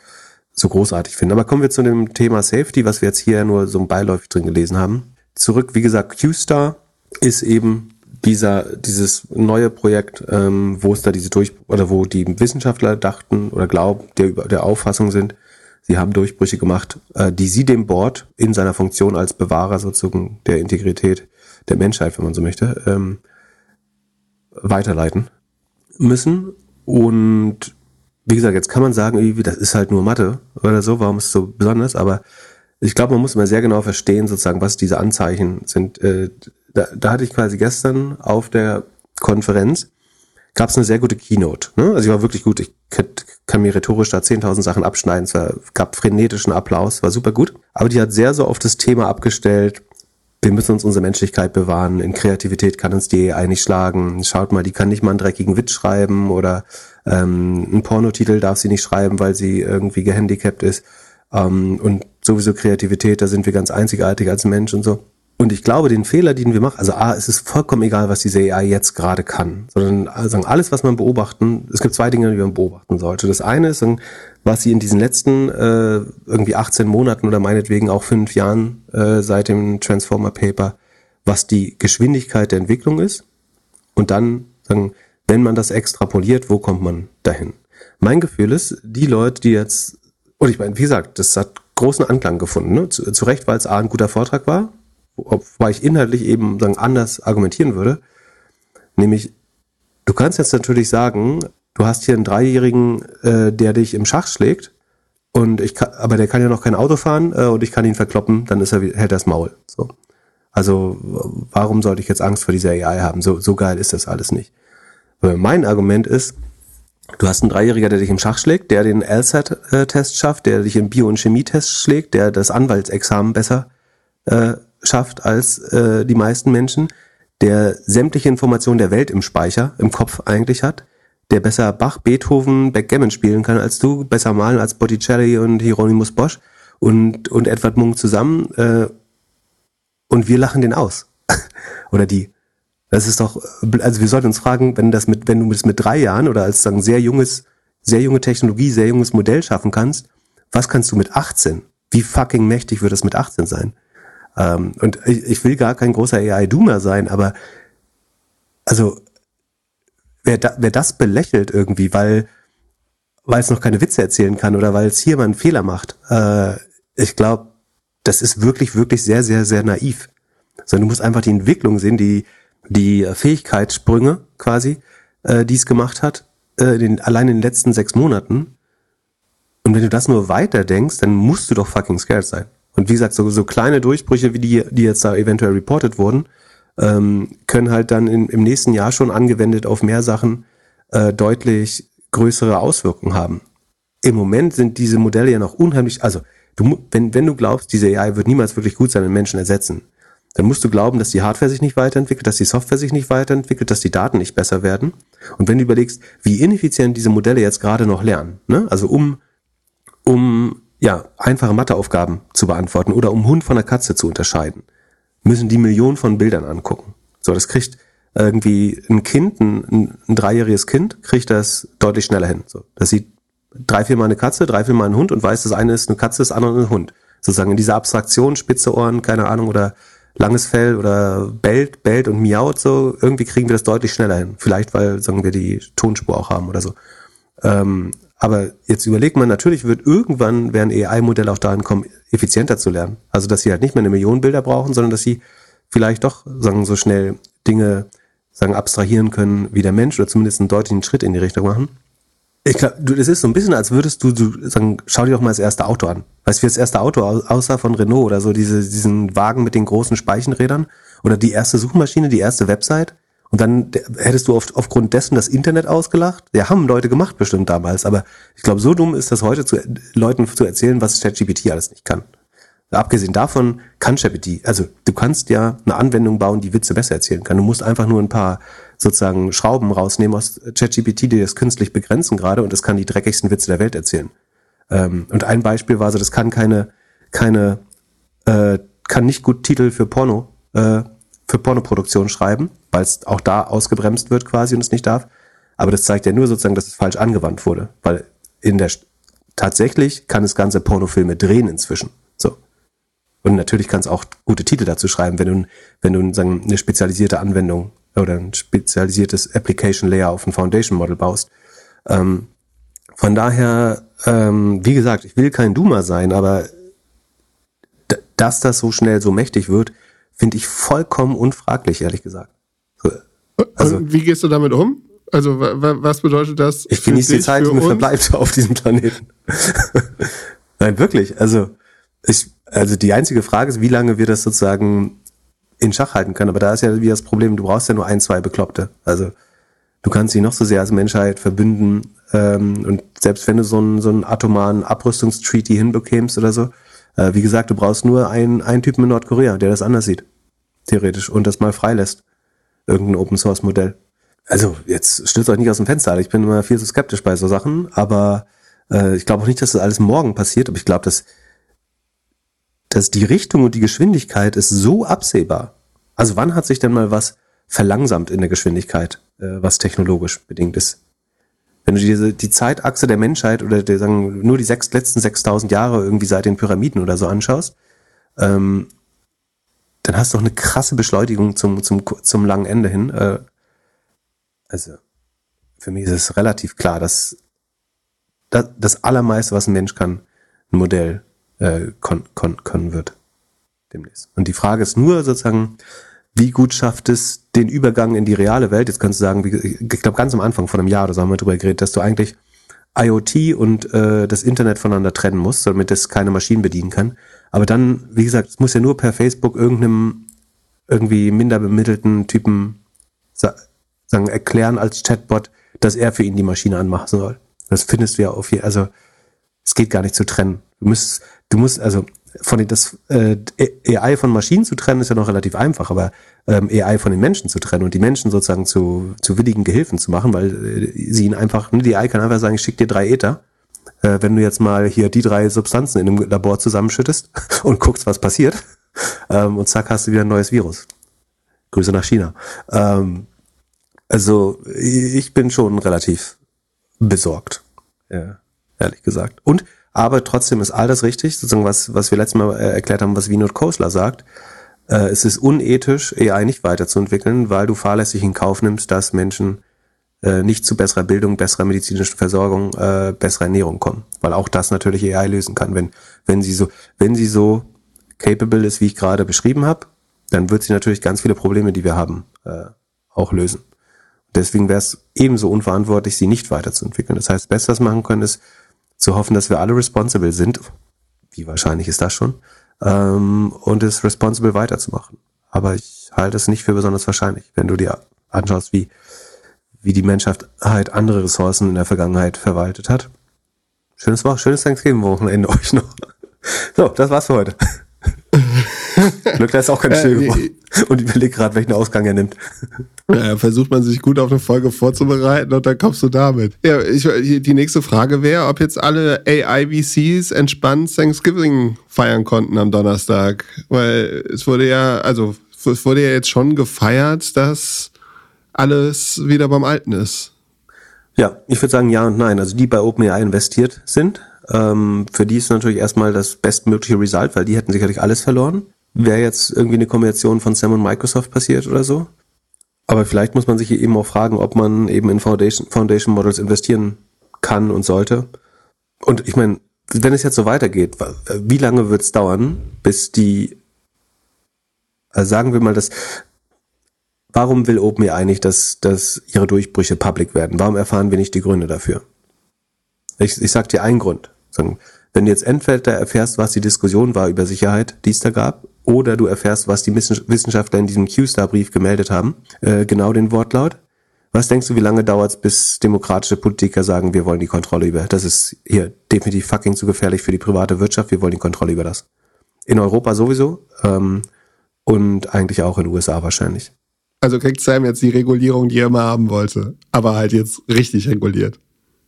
so großartig finden. Aber kommen wir zu dem Thema Safety, was wir jetzt hier nur so beiläufig drin gelesen haben. Zurück, wie gesagt, Q-Star ist eben dieser, dieses neue Projekt, ähm, wo es da diese durch, oder wo die Wissenschaftler dachten oder glauben, der, der Auffassung sind, sie haben Durchbrüche gemacht, äh, die sie dem Board in seiner Funktion als Bewahrer sozusagen der Integrität der Menschheit, wenn man so möchte, ähm, weiterleiten müssen. Und wie gesagt, jetzt kann man sagen, irgendwie, das ist halt nur Mathe oder so, warum ist es so besonders? Aber ich glaube, man muss immer sehr genau verstehen, sozusagen, was diese Anzeichen sind. Äh, da, da hatte ich quasi gestern auf der Konferenz, gab es eine sehr gute Keynote. Ne? Also ich war wirklich gut. Ich kann mir rhetorisch da 10.000 Sachen abschneiden. Es gab frenetischen Applaus, war super gut. Aber die hat sehr so auf das Thema abgestellt, wir müssen uns unsere Menschlichkeit bewahren. In Kreativität kann uns die AI nicht schlagen. Schaut mal, die kann nicht mal einen dreckigen Witz schreiben oder ähm, einen Pornotitel darf sie nicht schreiben, weil sie irgendwie gehandicapt ist. Ähm, und sowieso Kreativität, da sind wir ganz einzigartig als Mensch und so. Und ich glaube, den Fehler, den wir machen, also A, es ist vollkommen egal, was diese AI jetzt gerade kann, sondern also alles, was man beobachten, es gibt zwei Dinge, die man beobachten sollte. Das eine ist, was sie in diesen letzten äh, irgendwie 18 Monaten oder meinetwegen auch fünf Jahren äh, seit dem Transformer Paper, was die Geschwindigkeit der Entwicklung ist. Und dann, sagen, wenn man das extrapoliert, wo kommt man dahin? Mein Gefühl ist, die Leute, die jetzt, und ich meine, wie gesagt, das hat großen Anklang gefunden, ne? zu, zu Recht, weil es A, ein guter Vortrag war, wobei ich inhaltlich eben sagen, anders argumentieren würde. Nämlich, du kannst jetzt natürlich sagen, du hast hier einen Dreijährigen, äh, der dich im Schach schlägt, und ich kann, aber der kann ja noch kein Auto fahren äh, und ich kann ihn verkloppen, dann ist er hält das Maul. So. Also warum sollte ich jetzt Angst vor dieser AI haben? So, so geil ist das alles nicht. Mein Argument ist, Du hast einen Dreijähriger, der dich im Schach schlägt, der den LSAT-Test schafft, der dich im Bio- und Chemie-Test schlägt, der das Anwaltsexamen besser äh, schafft als äh, die meisten Menschen, der sämtliche Informationen der Welt im Speicher, im Kopf eigentlich hat, der besser Bach, Beethoven, Backgammon spielen kann als du, besser malen als Botticelli und Hieronymus Bosch und, und Edward Munk zusammen äh, und wir lachen den aus. oder die. Das ist doch, also wir sollten uns fragen, wenn das mit, wenn du das mit drei Jahren oder als sagen sehr junges, sehr junge Technologie, sehr junges Modell schaffen kannst, was kannst du mit 18? Wie fucking mächtig wird das mit 18 sein? Ähm, und ich, ich will gar kein großer AI-Doomer sein, aber also wer, da, wer das belächelt irgendwie, weil weil es noch keine Witze erzählen kann oder weil es hier mal einen Fehler macht, äh, ich glaube, das ist wirklich, wirklich sehr, sehr, sehr naiv. Sondern du musst einfach die Entwicklung sehen, die, die Fähigkeitssprünge quasi, äh, die es gemacht hat, äh, den, allein in den letzten sechs Monaten. Und wenn du das nur weiter denkst, dann musst du doch fucking scared sein. Und wie gesagt, so, so kleine Durchbrüche, wie die, die jetzt da eventuell reported wurden, ähm, können halt dann in, im nächsten Jahr schon angewendet auf mehr Sachen äh, deutlich größere Auswirkungen haben. Im Moment sind diese Modelle ja noch unheimlich, also du, wenn, wenn du glaubst, diese AI wird niemals wirklich gut sein und Menschen ersetzen, dann musst du glauben, dass die Hardware sich nicht weiterentwickelt, dass die Software sich nicht weiterentwickelt, dass die Daten nicht besser werden. Und wenn du überlegst, wie ineffizient diese Modelle jetzt gerade noch lernen, ne? also um, um ja, einfache Matheaufgaben zu beantworten oder um Hund von der Katze zu unterscheiden, müssen die Millionen von Bildern angucken. So, das kriegt irgendwie ein Kind, ein, ein dreijähriges Kind, kriegt das deutlich schneller hin. So, das sieht drei, viermal eine Katze, drei, viermal ein Hund und weiß, das eine ist eine Katze, das andere ein Hund. Sozusagen in dieser Abstraktion, spitze Ohren, keine Ahnung, oder langes Fell oder bellt, bellt und miaut so, irgendwie kriegen wir das deutlich schneller hin. Vielleicht, weil, sagen wir, die Tonspur auch haben oder so. Ähm, aber jetzt überlegt man, natürlich wird irgendwann, werden AI-Modelle auch dahin kommen, effizienter zu lernen. Also, dass sie halt nicht mehr eine Million Bilder brauchen, sondern dass sie vielleicht doch, sagen, so schnell Dinge, sagen, abstrahieren können wie der Mensch oder zumindest einen deutlichen Schritt in die Richtung machen. Ich glaube, das ist so ein bisschen, als würdest du, du sagen, schau dir doch mal das erste Auto an. Weißt du, wie das erste Auto aussah von Renault oder so, diese, diesen Wagen mit den großen Speichenrädern oder die erste Suchmaschine, die erste Website? Und dann hättest du oft aufgrund dessen das Internet ausgelacht. Ja, haben Leute gemacht bestimmt damals, aber ich glaube, so dumm ist das heute zu Leuten zu erzählen, was ChatGPT alles nicht kann. Abgesehen davon kann ChatGPT, also du kannst ja eine Anwendung bauen, die Witze besser erzählen kann. Du musst einfach nur ein paar sozusagen Schrauben rausnehmen aus ChatGPT, die das künstlich begrenzen gerade und es kann die dreckigsten Witze der Welt erzählen. Ähm, und ein Beispiel war so, das kann keine, keine, äh, kann nicht gut Titel für Porno, äh, für Pornoproduktion schreiben, weil es auch da ausgebremst wird quasi und es nicht darf. Aber das zeigt ja nur sozusagen, dass es falsch angewandt wurde, weil in der tatsächlich kann es ganze Pornofilme drehen inzwischen. So. Und natürlich kann es auch gute Titel dazu schreiben, wenn du, wenn du sagen, eine spezialisierte Anwendung oder ein spezialisiertes Application Layer auf ein Foundation Model baust. Ähm, von daher, ähm, wie gesagt, ich will kein Doomer sein, aber dass das so schnell so mächtig wird, finde ich vollkommen unfraglich, ehrlich gesagt. Also, Und wie gehst du damit um? Also was bedeutet das? Ich genieße die Zeit, die mir verbleibt auf diesem Planeten. Nein, wirklich. Also ich, also die einzige Frage ist, wie lange wir das sozusagen in Schach halten können. Aber da ist ja wie das Problem, du brauchst ja nur ein, zwei Bekloppte. Also du kannst sie noch so sehr als Menschheit verbünden. Ähm, und selbst wenn du so einen, so einen atomaren Abrüstungstreaty hinbekämst oder so, äh, wie gesagt, du brauchst nur einen, einen Typen in Nordkorea, der das anders sieht. Theoretisch. Und das mal freilässt. Irgendein Open Source Modell. Also, jetzt stürzt euch nicht aus dem Fenster. Ich bin immer viel zu skeptisch bei so Sachen, aber äh, ich glaube auch nicht, dass das alles morgen passiert, aber ich glaube, dass dass die Richtung und die Geschwindigkeit ist so absehbar. Also wann hat sich denn mal was verlangsamt in der Geschwindigkeit, äh, was technologisch bedingt ist? Wenn du diese, die Zeitachse der Menschheit oder der, sagen, nur die sechs, letzten 6000 Jahre irgendwie seit den Pyramiden oder so anschaust, ähm, dann hast du noch eine krasse Beschleunigung zum, zum, zum langen Ende hin. Äh, also, für mich ist es relativ klar, dass das, das Allermeiste, was ein Mensch kann, ein Modell äh, kon kon können wird demnächst. Und die Frage ist nur sozusagen, wie gut schafft es den Übergang in die reale Welt? Jetzt kannst du sagen, wie, ich glaube ganz am Anfang von einem Jahr oder so haben wir drüber geredet, dass du eigentlich IoT und äh, das Internet voneinander trennen musst, damit es keine Maschinen bedienen kann. Aber dann, wie gesagt, es muss ja nur per Facebook irgendeinem irgendwie minder bemittelten Typen sagen, erklären als Chatbot, dass er für ihn die Maschine anmachen soll. Das findest du ja auf hier, also es geht gar nicht zu trennen. Du musst, du musst, also von den, das äh, AI von Maschinen zu trennen ist ja noch relativ einfach, aber ähm, AI von den Menschen zu trennen und die Menschen sozusagen zu, zu willigen Gehilfen zu machen, weil äh, sie ihn einfach, ne, die AI kann einfach sagen, ich schick dir drei Ether. Äh, wenn du jetzt mal hier die drei Substanzen in einem Labor zusammenschüttest und guckst, was passiert, ähm, und zack, hast du wieder ein neues Virus. Grüße nach China. Ähm, also ich bin schon relativ besorgt, ja, ehrlich gesagt. Und aber trotzdem ist all das richtig, sozusagen was, was wir letztes Mal äh, erklärt haben, was Vinod Kosler sagt. Äh, es ist unethisch, AI nicht weiterzuentwickeln, weil du fahrlässig in Kauf nimmst, dass Menschen äh, nicht zu besserer Bildung, besserer medizinischer Versorgung, äh, besserer Ernährung kommen. Weil auch das natürlich AI lösen kann. Wenn, wenn sie so, wenn sie so capable ist, wie ich gerade beschrieben habe, dann wird sie natürlich ganz viele Probleme, die wir haben, äh, auch lösen. Deswegen wäre es ebenso unverantwortlich, sie nicht weiterzuentwickeln. Das heißt, das Beste, wir machen können, ist zu hoffen, dass wir alle responsible sind. Wie wahrscheinlich ist das schon? Ähm, und es responsible weiterzumachen. Aber ich halte es nicht für besonders wahrscheinlich, wenn du dir anschaust, wie, wie die Menschheit halt andere Ressourcen in der Vergangenheit verwaltet hat. Schönes Woche, schönes Thanksgiving-Wochenende euch noch. So, das war's für heute. Glück, da ist auch kein äh, Still geworden. Und überlegt gerade, welchen Ausgang er nimmt. Ja, versucht man sich gut auf eine Folge vorzubereiten und dann kommst du damit. Ja, ich, die nächste Frage wäre, ob jetzt alle AIVCs entspannt Thanksgiving feiern konnten am Donnerstag. Weil es wurde ja, also es wurde ja jetzt schon gefeiert, dass alles wieder beim Alten ist. Ja, ich würde sagen ja und nein. Also die bei OpenAI investiert sind, ähm, für die ist natürlich erstmal das bestmögliche Result, weil die hätten sicherlich alles verloren. Wäre jetzt irgendwie eine Kombination von Sam und Microsoft passiert oder so. Aber vielleicht muss man sich eben auch fragen, ob man eben in Foundation, Foundation Models investieren kann und sollte. Und ich meine, wenn es jetzt so weitergeht, wie lange wird es dauern, bis die, also sagen wir mal, dass, warum will OpenAI nicht, dass, dass ihre Durchbrüche public werden? Warum erfahren wir nicht die Gründe dafür? Ich, ich sag dir einen Grund. Wenn du jetzt entweder erfährst, was die Diskussion war über Sicherheit, die es da gab, oder du erfährst, was die Wissenschaftler in diesem Q-Star-Brief gemeldet haben, äh, genau den Wortlaut. Was denkst du, wie lange dauert es, bis demokratische Politiker sagen, wir wollen die Kontrolle über, das ist hier definitiv fucking zu gefährlich für die private Wirtschaft, wir wollen die Kontrolle über das. In Europa sowieso ähm, und eigentlich auch in den USA wahrscheinlich. Also kriegt Sam jetzt die Regulierung, die er immer haben wollte, aber halt jetzt richtig reguliert.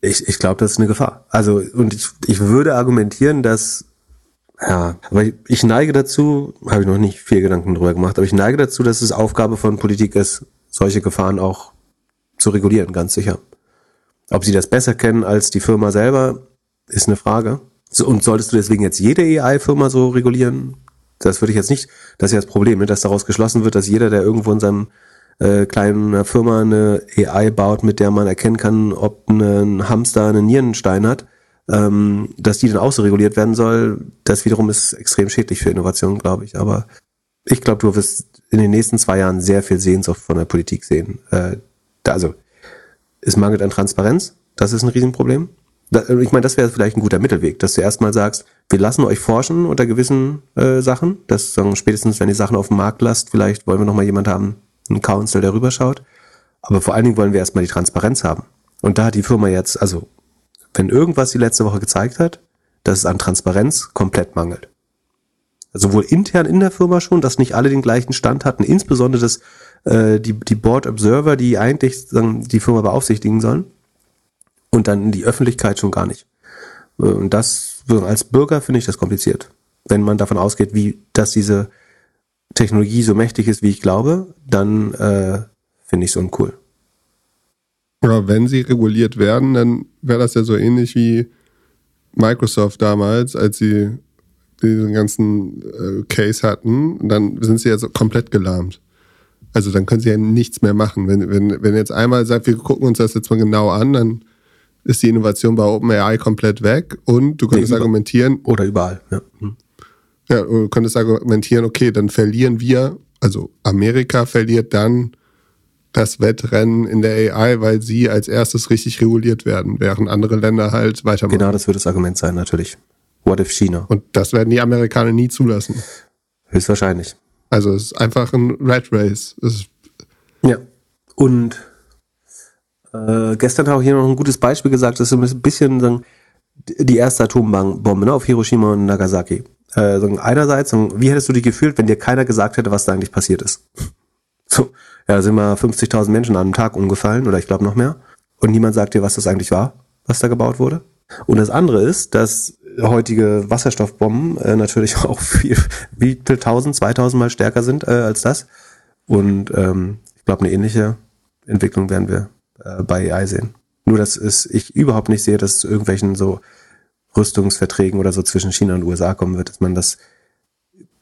Ich, ich glaube, das ist eine Gefahr. Also, und ich, ich würde argumentieren, dass, ja, aber ich, ich neige dazu, habe ich noch nicht viel Gedanken drüber gemacht, aber ich neige dazu, dass es Aufgabe von Politik ist, solche Gefahren auch zu regulieren, ganz sicher. Ob sie das besser kennen als die Firma selber, ist eine Frage. So, und solltest du deswegen jetzt jede AI-Firma so regulieren? Das würde ich jetzt nicht, das ist ja das Problem, ne, dass daraus geschlossen wird, dass jeder, der irgendwo in seinem äh, kleinen Firma eine AI baut, mit der man erkennen kann, ob ein Hamster einen Nierenstein hat, ähm, dass die dann auch so reguliert werden soll, das wiederum ist extrem schädlich für Innovation, glaube ich. Aber ich glaube, du wirst in den nächsten zwei Jahren sehr viel Sehnsucht von der Politik sehen. Äh, da, also es mangelt an Transparenz, das ist ein Riesenproblem. Da, ich meine, das wäre vielleicht ein guter Mittelweg, dass du erstmal sagst, wir lassen euch forschen unter gewissen äh, Sachen, dass sagen, spätestens, wenn die Sachen auf dem Markt lasst, vielleicht wollen wir nochmal jemand haben, einen Council, der rüberschaut. Aber vor allen Dingen wollen wir erstmal die Transparenz haben. Und da hat die Firma jetzt, also wenn irgendwas die letzte Woche gezeigt hat, dass es an Transparenz komplett mangelt. Sowohl intern in der Firma schon, dass nicht alle den gleichen Stand hatten, insbesondere das, äh, die, die Board Observer, die eigentlich sagen, die Firma beaufsichtigen sollen, und dann die Öffentlichkeit schon gar nicht. Äh, und das, als Bürger finde ich das kompliziert. Wenn man davon ausgeht, wie, dass diese Technologie so mächtig ist, wie ich glaube, dann äh, finde ich es uncool. Oder wenn sie reguliert werden, dann wäre das ja so ähnlich wie Microsoft damals, als sie diesen ganzen äh, Case hatten, dann sind sie ja so komplett gelahmt. Also dann können sie ja nichts mehr machen. Wenn, wenn, wenn jetzt einmal sagt, wir gucken uns das jetzt mal genau an, dann ist die Innovation bei OpenAI komplett weg und du könntest nee, argumentieren. Oder überall, ja. Hm. Ja, du könntest argumentieren, okay, dann verlieren wir, also Amerika verliert dann das Wettrennen in der AI, weil sie als erstes richtig reguliert werden, während andere Länder halt weitermachen. Genau, das wird das Argument sein, natürlich. What if China? Und das werden die Amerikaner nie zulassen. Höchstwahrscheinlich. Also es ist einfach ein Red Race. ja. Und Äh, gestern habe ich hier noch ein gutes Beispiel gesagt, das ist ein bisschen sagen, die erste Atombombe ne, auf Hiroshima und Nagasaki. Äh, sagen, einerseits, wie hättest du dich gefühlt, wenn dir keiner gesagt hätte, was da eigentlich passiert ist? So, ja, sind mal 50.000 Menschen an einem Tag umgefallen oder ich glaube noch mehr. Und niemand sagt dir, was das eigentlich war, was da gebaut wurde. Und das andere ist, dass heutige Wasserstoffbomben äh, natürlich auch viel, wie viel tausend, zweitausend Mal stärker sind äh, als das. Und ähm, ich glaube, eine ähnliche Entwicklung werden wir äh, bei AI sehen. Nur, dass es, ich überhaupt nicht sehe, dass es irgendwelchen so Rüstungsverträgen oder so zwischen China und USA kommen wird, dass man das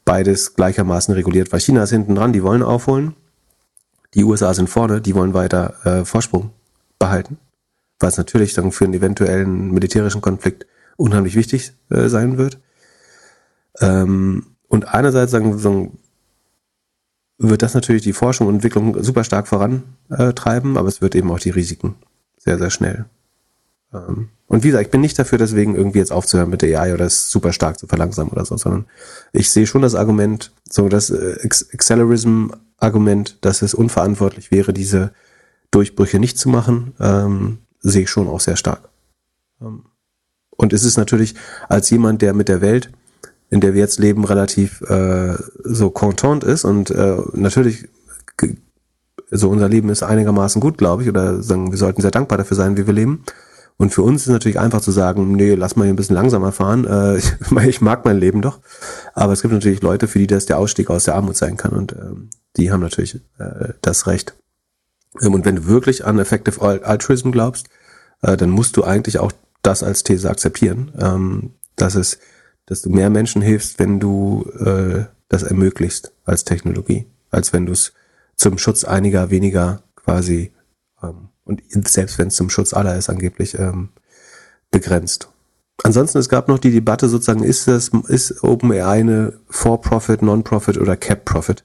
beides gleichermaßen reguliert, weil China ist hinten dran, die wollen aufholen. Die USA sind vorne, die wollen weiter äh, Vorsprung behalten, was natürlich dann für einen eventuellen militärischen Konflikt unheimlich wichtig äh, sein wird. Ähm, und einerseits sagen, sagen, wird das natürlich die Forschung und Entwicklung super stark vorantreiben, aber es wird eben auch die Risiken sehr, sehr schnell. Ähm, und wie gesagt, ich bin nicht dafür, deswegen irgendwie jetzt aufzuhören mit der AI oder es super stark zu verlangsamen oder so, sondern ich sehe schon das Argument, so das äh, Accelerism-Argument, dass es unverantwortlich wäre, diese Durchbrüche nicht zu machen, ähm, sehe ich schon auch sehr stark. Ähm, und es ist natürlich als jemand, der mit der Welt, in der wir jetzt leben, relativ äh, so content ist und äh, natürlich so unser Leben ist einigermaßen gut, glaube ich, oder sagen, wir sollten sehr dankbar dafür sein, wie wir leben. Und für uns ist natürlich einfach zu sagen, nee, lass mal hier ein bisschen langsamer fahren. Äh, ich, mag mein Leben doch. Aber es gibt natürlich Leute, für die das der Ausstieg aus der Armut sein kann. Und ähm, die haben natürlich äh, das Recht. Ähm, und wenn du wirklich an Effective Altruism glaubst, äh, dann musst du eigentlich auch das als These akzeptieren, ähm, dass es, dass du mehr Menschen hilfst, wenn du äh, das ermöglichst als Technologie, als wenn du es zum Schutz einiger weniger quasi und selbst wenn es zum Schutz aller ist, angeblich ähm, begrenzt. Ansonsten, es gab noch die Debatte sozusagen, ist das, ist OpenAI eine For-Profit, Non-Profit oder Cap-Profit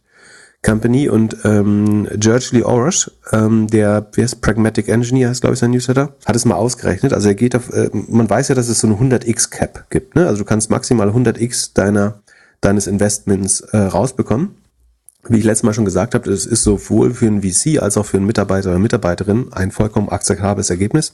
Company und ähm, George Lee Orosh, ähm, der, wie heißt Pragmatic Engineer, ist glaube ich sein Newsletter, hat es mal ausgerechnet. Also er geht auf, äh, man weiß ja, dass es so eine 100x Cap gibt, ne? Also du kannst maximal 100x deiner, deines Investments äh, rausbekommen wie ich letztes Mal schon gesagt habe, es ist sowohl für einen VC als auch für einen Mitarbeiter oder Mitarbeiterin ein vollkommen akzeptables Ergebnis.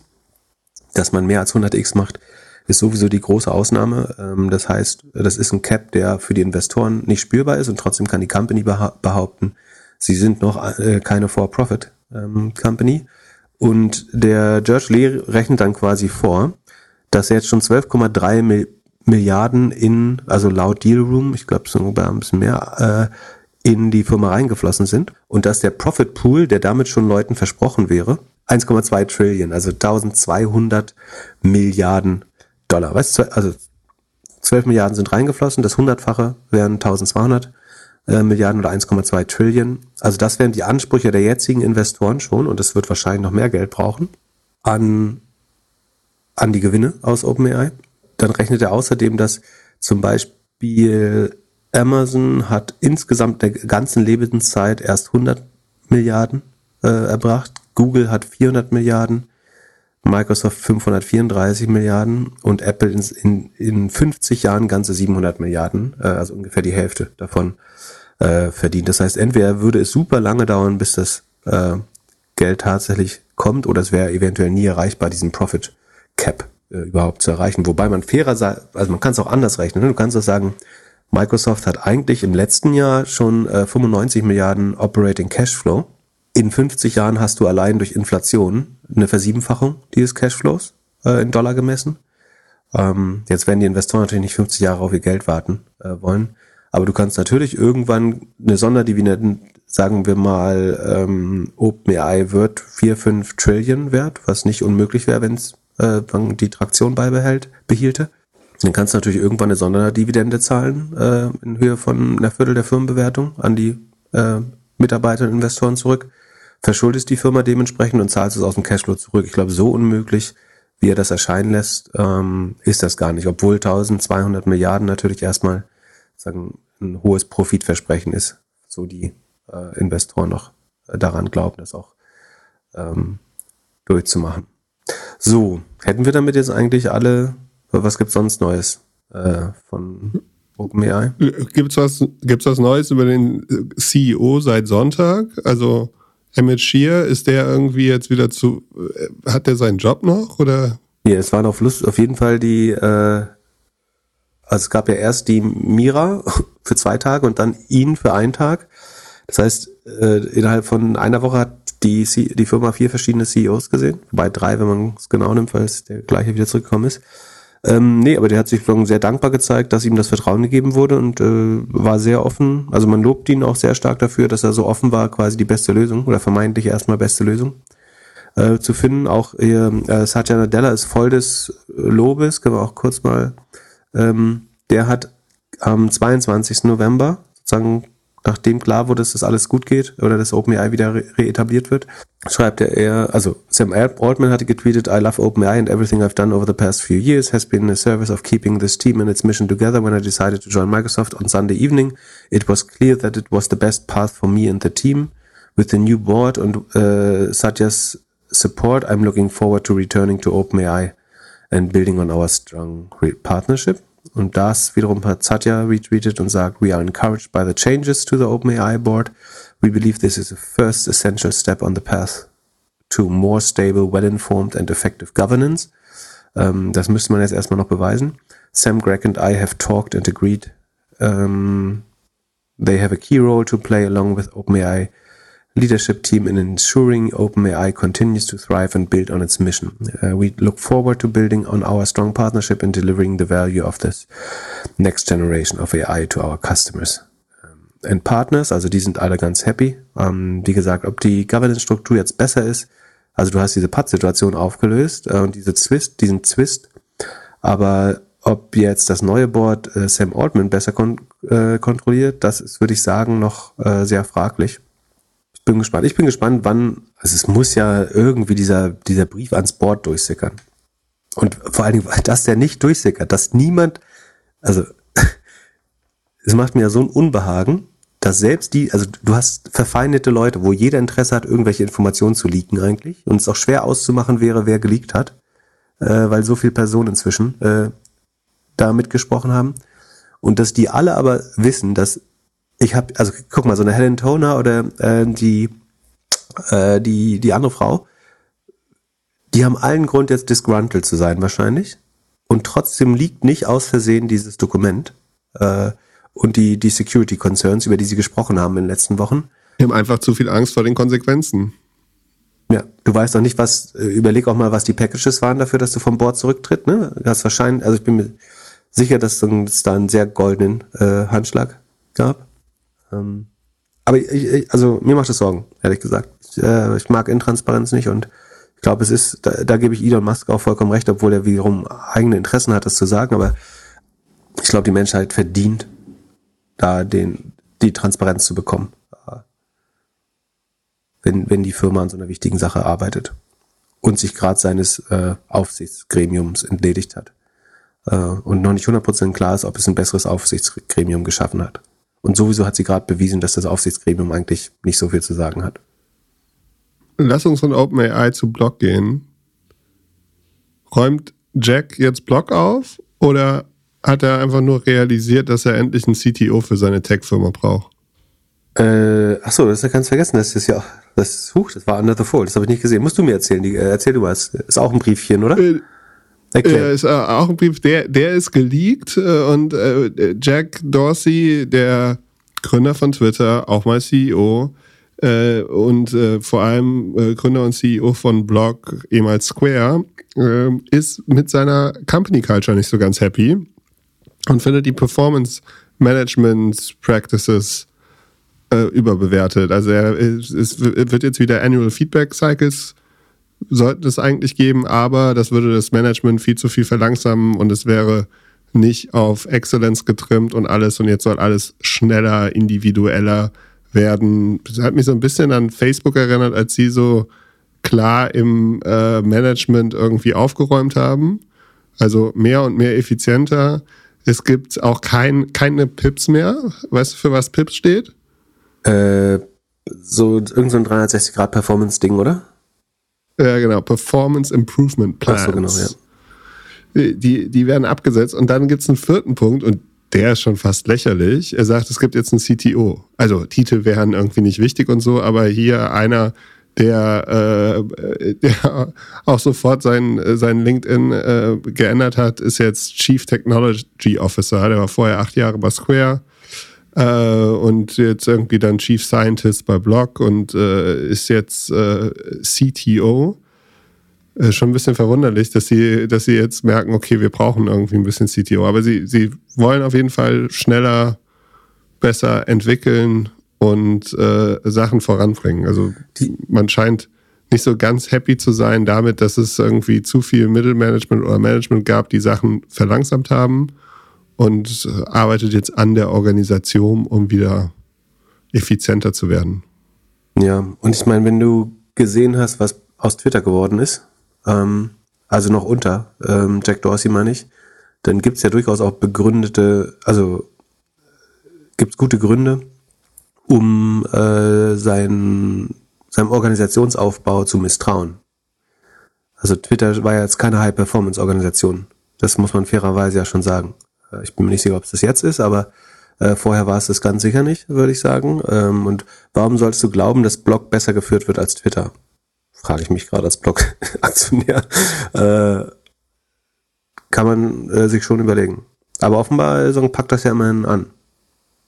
Dass man mehr als 100x macht, ist sowieso die große Ausnahme. Ähm, das heißt, das ist ein Cap, der für die Investoren nicht spürbar ist und trotzdem kann die Company behaupten, sie sind noch äh, keine For-Profit-Company. Ähm, und der George Lee rechnet dann quasi vor, dass er jetzt schon 12,3 Milliarden in, also laut Deal Room, ich glaube sogar ein bisschen mehr, äh, in die Firma reingeflossen sind und dass der Profit Pool, der damit schon Leuten versprochen wäre, 1,2 Trillion, also 1200 Milliarden Dollar. Weißt du, also 12 Milliarden sind reingeflossen, das hundertfache wären 1200 äh, Milliarden oder 1,2 Trillion. Also das wären die Ansprüche der jetzigen Investoren schon und es wird wahrscheinlich noch mehr Geld brauchen an, an die Gewinne aus OpenAI. Dann rechnet er außerdem, dass zum Beispiel Amazon hat insgesamt der ganzen Lebenszeit erst 100 Milliarden äh, erbracht. Google hat 400 Milliarden, Microsoft 534 Milliarden und Apple in, in, in 50 Jahren ganze 700 Milliarden, äh, also ungefähr die Hälfte davon äh, verdient. Das heißt, entweder würde es super lange dauern, bis das äh, Geld tatsächlich kommt, oder es wäre eventuell nie erreichbar, diesen Profit Cap äh, überhaupt zu erreichen. Wobei man fairer sei, also man kann es auch anders rechnen. Ne? Du kannst auch sagen, Microsoft hat eigentlich im letzten Jahr schon äh, 95 Milliarden Operating Cashflow. In 50 Jahren hast du allein durch Inflation eine Versiebenfachung dieses Cashflows äh, in Dollar gemessen. Ähm, jetzt werden die Investoren natürlich nicht 50 Jahre auf ihr Geld warten äh, wollen. Aber du kannst natürlich irgendwann eine Sonderdividende, sagen wir mal, ähm, OpenAI wird 4, 5 Trillion wert, was nicht unmöglich wäre, wenn es äh, die Traktion beibehält, behielte. Dann kannst du natürlich irgendwann eine Sonderdividende zahlen äh, in Höhe von einer Viertel der Firmenbewertung an die äh, Mitarbeiter und Investoren zurück, verschuldest die Firma dementsprechend und zahlst es aus dem Cashflow zurück. Ich glaube, so unmöglich, wie er das erscheinen lässt, ähm, ist das gar nicht. Obwohl 1200 Milliarden natürlich erstmal sagen ein hohes Profitversprechen ist, so die äh, Investoren noch daran glauben, das auch ähm, durchzumachen. So, hätten wir damit jetzt eigentlich alle was gibt's sonst Neues äh, von OpenAI? Gibt's was, gibt's was Neues über den CEO seit Sonntag? Also Emmett Shear, ist der irgendwie jetzt wieder zu, äh, hat der seinen Job noch oder? Ja, es waren auf, Lust, auf jeden Fall die, äh, also es gab ja erst die Mira für zwei Tage und dann ihn für einen Tag. Das heißt, äh, innerhalb von einer Woche hat die, die Firma vier verschiedene CEOs gesehen, wobei drei, wenn man es genau nimmt, weil es der gleiche wieder zurückgekommen ist. Ähm, nee, aber der hat sich sehr dankbar gezeigt, dass ihm das Vertrauen gegeben wurde und äh, war sehr offen. Also man lobt ihn auch sehr stark dafür, dass er so offen war, quasi die beste Lösung oder vermeintlich erstmal beste Lösung äh, zu finden. Auch äh, Satya Nadella ist voll des Lobes, können wir auch kurz mal. Ähm, der hat am 22. November sozusagen nachdem klar wurde, dass das alles gut geht oder dass OpenAI wieder re reetabliert wird, schreibt er eher, also Sam Altman hatte getweetet, I love OpenAI and everything I've done over the past few years has been the service of keeping this team and its mission together. When I decided to join Microsoft on Sunday evening, it was clear that it was the best path for me and the team. With the new board and uh, Satya's support, I'm looking forward to returning to OpenAI and building on our strong partnership. Und das wiederum hat Satya retweetet und sagt, we are encouraged by the changes to the OpenAI board. We believe this is a first essential step on the path to more stable, well-informed and effective governance. Ähm, das müsste man jetzt erstmal noch beweisen. Sam Gregg and I have talked and agreed um, they have a key role to play along with OpenAI leadership team in ensuring OpenAI continues to thrive and build on its mission. Uh, we look forward to building on our strong partnership and delivering the value of this next generation of AI to our customers. And Partners, also die sind alle ganz happy. Um, wie gesagt, ob die Governance-Struktur jetzt besser ist, also du hast diese Pad-Situation aufgelöst äh, und diese Zwist, diesen Zwist, aber ob jetzt das neue Board äh, Sam Altman besser kon äh, kontrolliert, das ist, würde ich sagen, noch äh, sehr fraglich bin gespannt. Ich bin gespannt, wann, also es muss ja irgendwie dieser, dieser Brief ans Board durchsickern. Und vor allen Dingen, dass der nicht durchsickert, dass niemand, also es macht mir ja so ein Unbehagen, dass selbst die, also du hast verfeindete Leute, wo jeder Interesse hat, irgendwelche Informationen zu leaken eigentlich und es auch schwer auszumachen wäre, wer geleakt hat, äh, weil so viele Personen inzwischen äh, da mitgesprochen haben und dass die alle aber wissen, dass ich habe, also guck mal, so eine Helen Toner oder äh, die, äh, die, die andere Frau, die haben allen Grund, jetzt disgruntled zu sein wahrscheinlich. Und trotzdem liegt nicht aus Versehen dieses Dokument äh, und die, die Security Concerns, über die sie gesprochen haben in den letzten Wochen. Die haben einfach zu viel Angst vor den Konsequenzen. Ja, du weißt auch nicht, was, äh, überleg auch mal, was die Packages waren dafür, dass du vom Board zurücktritt, ne? Du hast wahrscheinlich, also ich bin mir sicher, dass es da einen sehr goldenen äh, Handschlag gab. Ähm, aber ich, ich, also mir macht es Sorgen, ehrlich gesagt. Ich, äh, ich mag Intransparenz nicht und ich glaube, es ist, da, da gebe ich Elon Musk auch vollkommen recht, obwohl er wiederum eigene Interessen hat, das zu sagen, aber ich glaube, die Menschheit verdient, da den, die Transparenz zu bekommen, äh, wenn, wenn die Firma an so einer wichtigen Sache arbeitet und sich gerade seines äh, Aufsichtsgremiums entledigt hat äh, und noch nicht 100% klar ist, ob es ein besseres Aufsichtsgremium geschaffen hat. Und sowieso hat sie gerade bewiesen, dass das Aufsichtsgremium eigentlich nicht so viel zu sagen hat. Lass uns von OpenAI zu Block gehen. Räumt Jack jetzt Block auf oder hat er einfach nur realisiert, dass er endlich einen CTO für seine Tech-Firma braucht? Äh, achso, das ist ja ganz vergessen. Das ist ja, das, huch, das war Under the Fold. Das habe ich nicht gesehen. Musst du mir erzählen. Die, äh, erzähl du mal. Ist auch ein Briefchen, oder? Äh, Okay. ist äh, auch ein Brief, der, der ist geleakt äh, und äh, Jack Dorsey, der Gründer von Twitter, auch mal CEO und vor allem Gründer und CEO von Blog, ehemals Square, ist mit seiner Company Culture nicht so ganz happy und findet die Performance Management Practices überbewertet. Also er, es wird jetzt wieder Annual Feedback Cycles sollten es eigentlich geben, aber das würde das Management viel zu viel verlangsamen und es wäre nicht auf Excellence getrimmt und alles und jetzt soll alles schneller, individueller werden. Das hat mich so ein bisschen an Facebook erinnert, als sie so klar im äh, Management irgendwie aufgeräumt haben. Also mehr und mehr effizienter. Es gibt auch kein, keine Pips mehr. Weißt du, für was Pips steht? Äh, so irgendein so 360-Grad-Performance-Ding, oder? Ja, genau. Performance Improvement Plans. So, genau, ja. Die, die werden abgesetzt und dann gibt es einen vierten Punkt und der ist schon fast lächerlich. Er sagt, es gibt jetzt einen CTO. Also Titel wären irgendwie nicht wichtig und so, aber hier einer, der, äh, der auch sofort sein, sein LinkedIn äh, geändert hat, ist jetzt Chief Technology Officer. Der war vorher acht Jahre bei Square äh, und jetzt irgendwie dann Chief Scientist bei Block und äh, ist jetzt äh, CTO. Äh, schon ein bisschen verwunderlich, dass sie, dass sie jetzt merken, okay, wir brauchen irgendwie ein bisschen CTO. Aber sie, sie wollen auf jeden Fall schneller, besser entwickeln und äh, Sachen voranbringen. Also man scheint nicht so ganz happy zu sein damit, dass es irgendwie zu viel Mittelmanagement oder Management gab, die Sachen verlangsamt haben und äh, arbeitet jetzt an der Organisation, um wieder effizienter zu werden. Ja, und ich meine, wenn du gesehen hast, was aus Twitter geworden ist, ähm, also noch unter ähm, Jack Dorsey meine ich, dann gibt es ja durchaus auch begründete, also gibt es gute Gründe, um äh, sein, seinem Organisationsaufbau zu misstrauen. Also Twitter war ja jetzt keine High-Performance-Organisation. Das muss man fairerweise ja schon sagen. Äh, ich bin mir nicht sicher, ob es das jetzt ist, aber äh, vorher war es das ganz sicher nicht, würde ich sagen. Ähm, und warum sollst du glauben, dass Blog besser geführt wird als Twitter? Frage ich mich gerade als Blog-Aktionär. äh, kann man äh, sich schon überlegen. Aber offenbar so packt das ja immerhin an.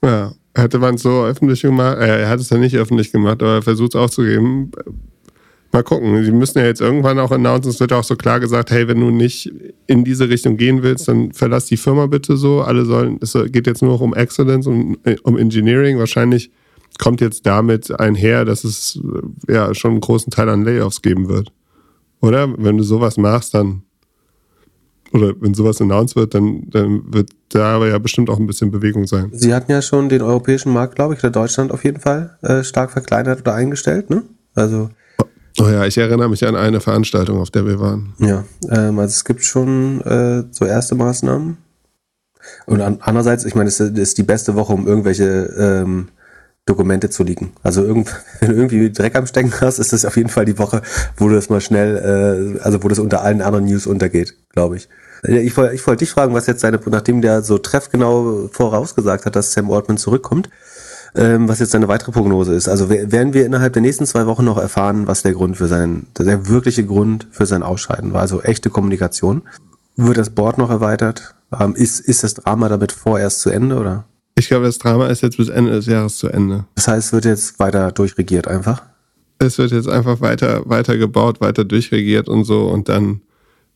Ja, hätte man es so öffentlich gemacht, äh, er hat es ja nicht öffentlich gemacht, aber er versucht es aufzugeben. Mal gucken. Sie müssen ja jetzt irgendwann auch announcen, es wird auch so klar gesagt, hey, wenn du nicht in diese Richtung gehen willst, dann verlass die Firma bitte so. Alle sollen, es geht jetzt nur noch um Excellence und um Engineering. Wahrscheinlich kommt jetzt damit einher, dass es ja schon einen großen Teil an Layoffs geben wird. Oder? Wenn du sowas machst, dann oder wenn sowas announced wird, dann, dann wird da aber ja bestimmt auch ein bisschen Bewegung sein. Sie hatten ja schon den europäischen Markt, glaube ich, oder Deutschland auf jeden Fall äh, stark verkleinert oder eingestellt, ne? Also Oh ja, ich erinnere mich an eine Veranstaltung, auf der wir waren. Ja, ähm, also es gibt schon äh, so erste Maßnahmen. Und an, andererseits, ich meine, es ist die beste Woche, um irgendwelche ähm, Dokumente zu liegen. Also irgend, wenn du irgendwie Dreck am Stecken hast, ist das auf jeden Fall die Woche, wo du das mal schnell, äh, also wo das unter allen anderen News untergeht, glaube ich. Ich wollte ich wollte dich fragen, was jetzt deine, nachdem der so treffgenau vorausgesagt hat, dass Sam Altman zurückkommt, ähm, was jetzt seine weitere Prognose ist. Also werden wir innerhalb der nächsten zwei Wochen noch erfahren, was der Grund für sein, der wirkliche Grund für sein Ausscheiden war. Also echte Kommunikation. Wird das Board noch erweitert? Ähm, ist, ist das Drama damit vorerst zu Ende oder? Ich glaube, das Drama ist jetzt bis Ende des Jahres zu Ende. Das heißt, es wird jetzt weiter durchregiert einfach? Es wird jetzt einfach weiter, weiter gebaut, weiter durchregiert und so und dann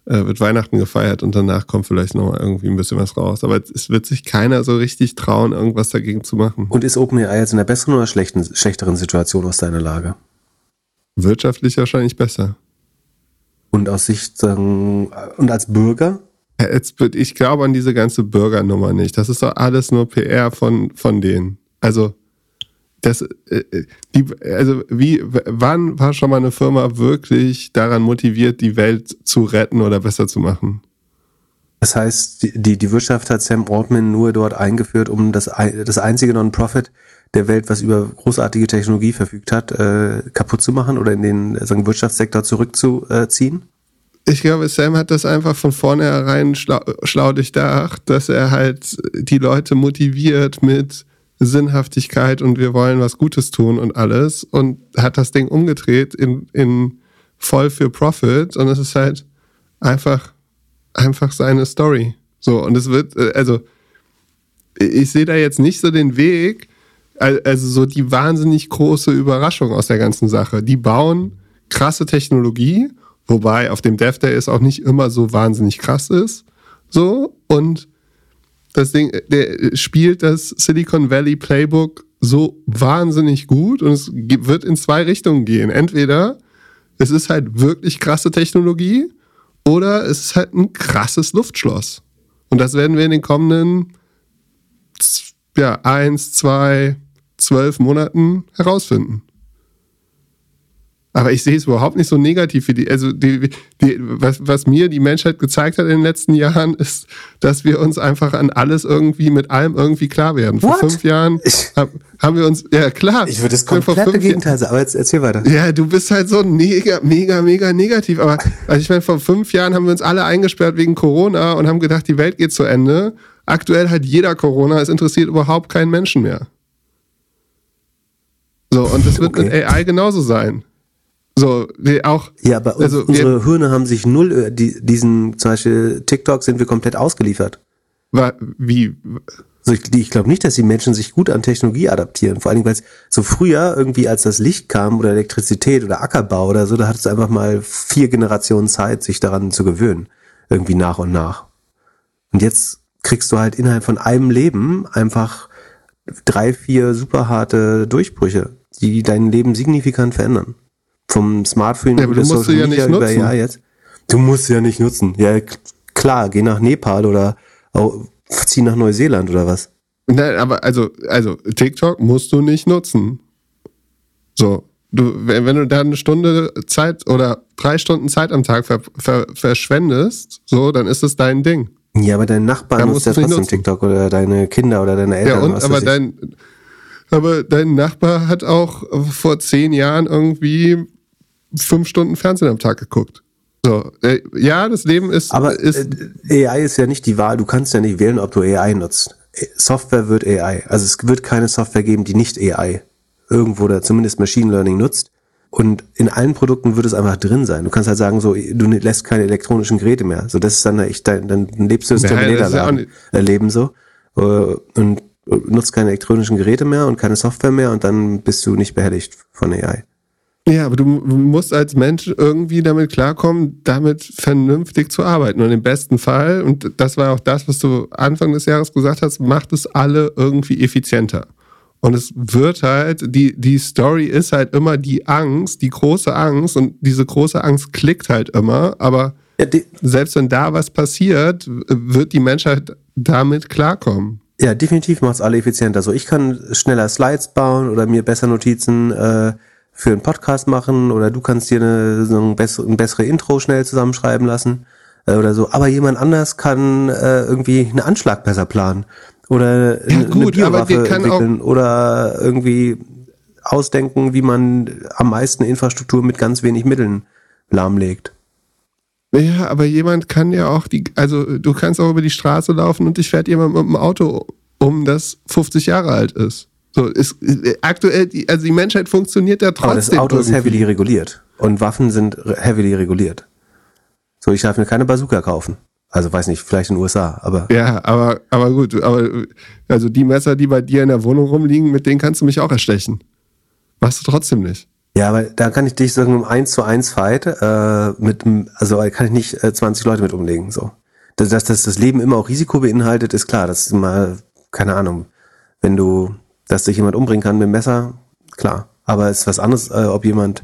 äh, wird Weihnachten gefeiert und danach kommt vielleicht noch irgendwie ein bisschen was raus. Aber es wird sich keiner so richtig trauen, irgendwas dagegen zu machen. Und ist OpenAI jetzt in der besseren oder schlechten, schlechteren Situation aus deiner Lage? Wirtschaftlich wahrscheinlich besser. Und aus Sicht sagen, und als Bürger? Jetzt, ich glaube an diese ganze Bürgernummer nicht. Das ist doch alles nur PR von, von denen. Also das, äh, äh, die, also wie, wann war schon mal eine Firma wirklich daran motiviert, die Welt zu retten oder besser zu machen? Das heißt, die, die Wirtschaft hat Sam Altman nur dort eingeführt, um das, das einzige Non-Profit der Welt, was über großartige Technologie verfügt hat, äh, kaputt zu machen oder in den sagen, Wirtschaftssektor zurückzuziehen? Ich glaube, Sam hat das einfach von vornherein schlau, schlau durchdacht, dass er halt die Leute motiviert mit Sinnhaftigkeit und wir wollen was Gutes tun und alles und hat das Ding umgedreht in, in voll für Profit und es ist halt einfach, einfach seine Story. So, und es wird, äh, also, ich sehe da jetzt nicht so den Weg, also so die wahnsinnig große Überraschung aus der ganzen Sache. Die bauen krasse Technologie, wobei auf dem Dev Day es auch nicht immer so wahnsinnig krass ist. So, und das Ding, der spielt das Silicon Valley Playbook so wahnsinnig gut und es wird in zwei Richtungen gehen. Entweder es ist halt wirklich krasse Technologie oder es ist halt ein krasses Luftschloss. Und das werden wir in den kommenden ja, eins, zwei, zwölf Monaten herausfinden. Aber ich sehe es überhaupt nicht so negativ wie die. Also die, die, was, was mir die Menschheit gezeigt hat in den letzten Jahren, ist, dass wir uns einfach an alles irgendwie mit allem irgendwie klar werden. What? Vor fünf Jahren hab, haben wir uns, ja klar. Ich würde das komplette Gegenteil sagen, aber jetzt erzähl weiter. Ja, du bist halt so mega, mega, mega negativ. Aber also ich meine, vor fünf Jahren haben wir uns alle eingesperrt wegen Corona und haben gedacht, die Welt geht zu Ende. aktuell hat jeder Corona, es interessiert überhaupt keinen Menschen mehr. So, und das wird okay. mit AI genauso sein. So, auch. Ja, aber also, unsere Hirne haben sich null, äh, die, diesen, zum Beispiel TikTok sind wir komplett ausgeliefert. Wie? Also ich, ich glaube nicht, dass die Menschen sich gut an Technologie adaptieren. Vor allem, weil es so früher irgendwie, als das Licht kam oder Elektrizität oder Ackerbau oder so, da hattest du einfach mal vier Generationen Zeit, sich daran zu gewöhnen. Irgendwie nach und nach. Und jetzt kriegst du halt innerhalb von einem Leben einfach drei, vier super harte Durchbrüche, die dein Leben signifikant verändern. Vom Smartphone ja, über Social ja Media über ja jetzt. Du musst ja nicht nutzen. Ja, klar, geh nach Nepal oder zieh nach Neuseeland oder was? Nein, aber also, also TikTok musst du nicht nutzen. So, du, wenn, wenn du da eine Stunde Zeit oder drei Stunden Zeit am Tag ver, ver, verschwendest, so, dann ist es dein Ding. Ja, aber dein Nachbar nutzt ja trotzdem nutzen. TikTok oder deine Kinder oder deine Eltern. Ja, und, aber dein, aber dein Nachbar hat auch vor zehn Jahren irgendwie fünf Stunden Fernsehen am Tag geguckt. So, äh, ja, das Leben ist. Aber ist, äh, AI ist ja nicht die Wahl. Du kannst ja nicht wählen, ob du AI nutzt. Software wird AI. Also es wird keine Software geben, die nicht AI irgendwo oder zumindest Machine Learning nutzt. Und in allen Produkten wird es einfach drin sein. Du kannst halt sagen, so, du lässt keine elektronischen Geräte mehr. So, das ist dann echt dein, dann lebst du das Terminator-Leben ja so. Äh, und nutzt keine elektronischen Geräte mehr und keine Software mehr und dann bist du nicht behelligt von AI. Ja, aber du musst als Mensch irgendwie damit klarkommen, damit vernünftig zu arbeiten. Und im besten Fall, und das war auch das, was du Anfang des Jahres gesagt hast, macht es alle irgendwie effizienter. Und es wird halt, die, die Story ist halt immer die Angst, die große Angst, und diese große Angst klickt halt immer, aber ja, selbst wenn da was passiert, wird die Menschheit damit klarkommen. Ja, definitiv macht es alle effizienter. So, ich kann schneller Slides bauen oder mir besser Notizen äh, für einen Podcast machen oder du kannst dir eine, so ein, bessere, ein bessere Intro schnell zusammenschreiben lassen äh, oder so. Aber jemand anders kann äh, irgendwie einen Anschlag besser planen oder ja, gut, eine Biowaffe entwickeln oder irgendwie ausdenken, wie man am meisten Infrastruktur mit ganz wenig Mitteln lahmlegt. Ja, aber jemand kann ja auch die, also du kannst auch über die Straße laufen und dich fährt jemand mit dem Auto um, das 50 Jahre alt ist. So, ist, äh, aktuell, die, also die Menschheit funktioniert ja trotzdem. Aber das Auto irgendwie. ist heavily reguliert. Und Waffen sind heavily reguliert. So, ich darf mir keine Bazooka kaufen. Also weiß nicht, vielleicht in den USA, aber. Ja, aber, aber gut, aber also die Messer, die bei dir in der Wohnung rumliegen, mit denen kannst du mich auch erstechen. Machst du trotzdem nicht. Ja, aber da kann ich dich sagen, um eins zu eins Fight, äh, mit, also kann ich nicht äh, 20 Leute mit umlegen, so. Dass, dass das Leben immer auch Risiko beinhaltet, ist klar. Das ist mal, keine Ahnung, wenn du dass sich jemand umbringen kann mit dem Messer, klar. Aber es ist was anderes, äh, ob jemand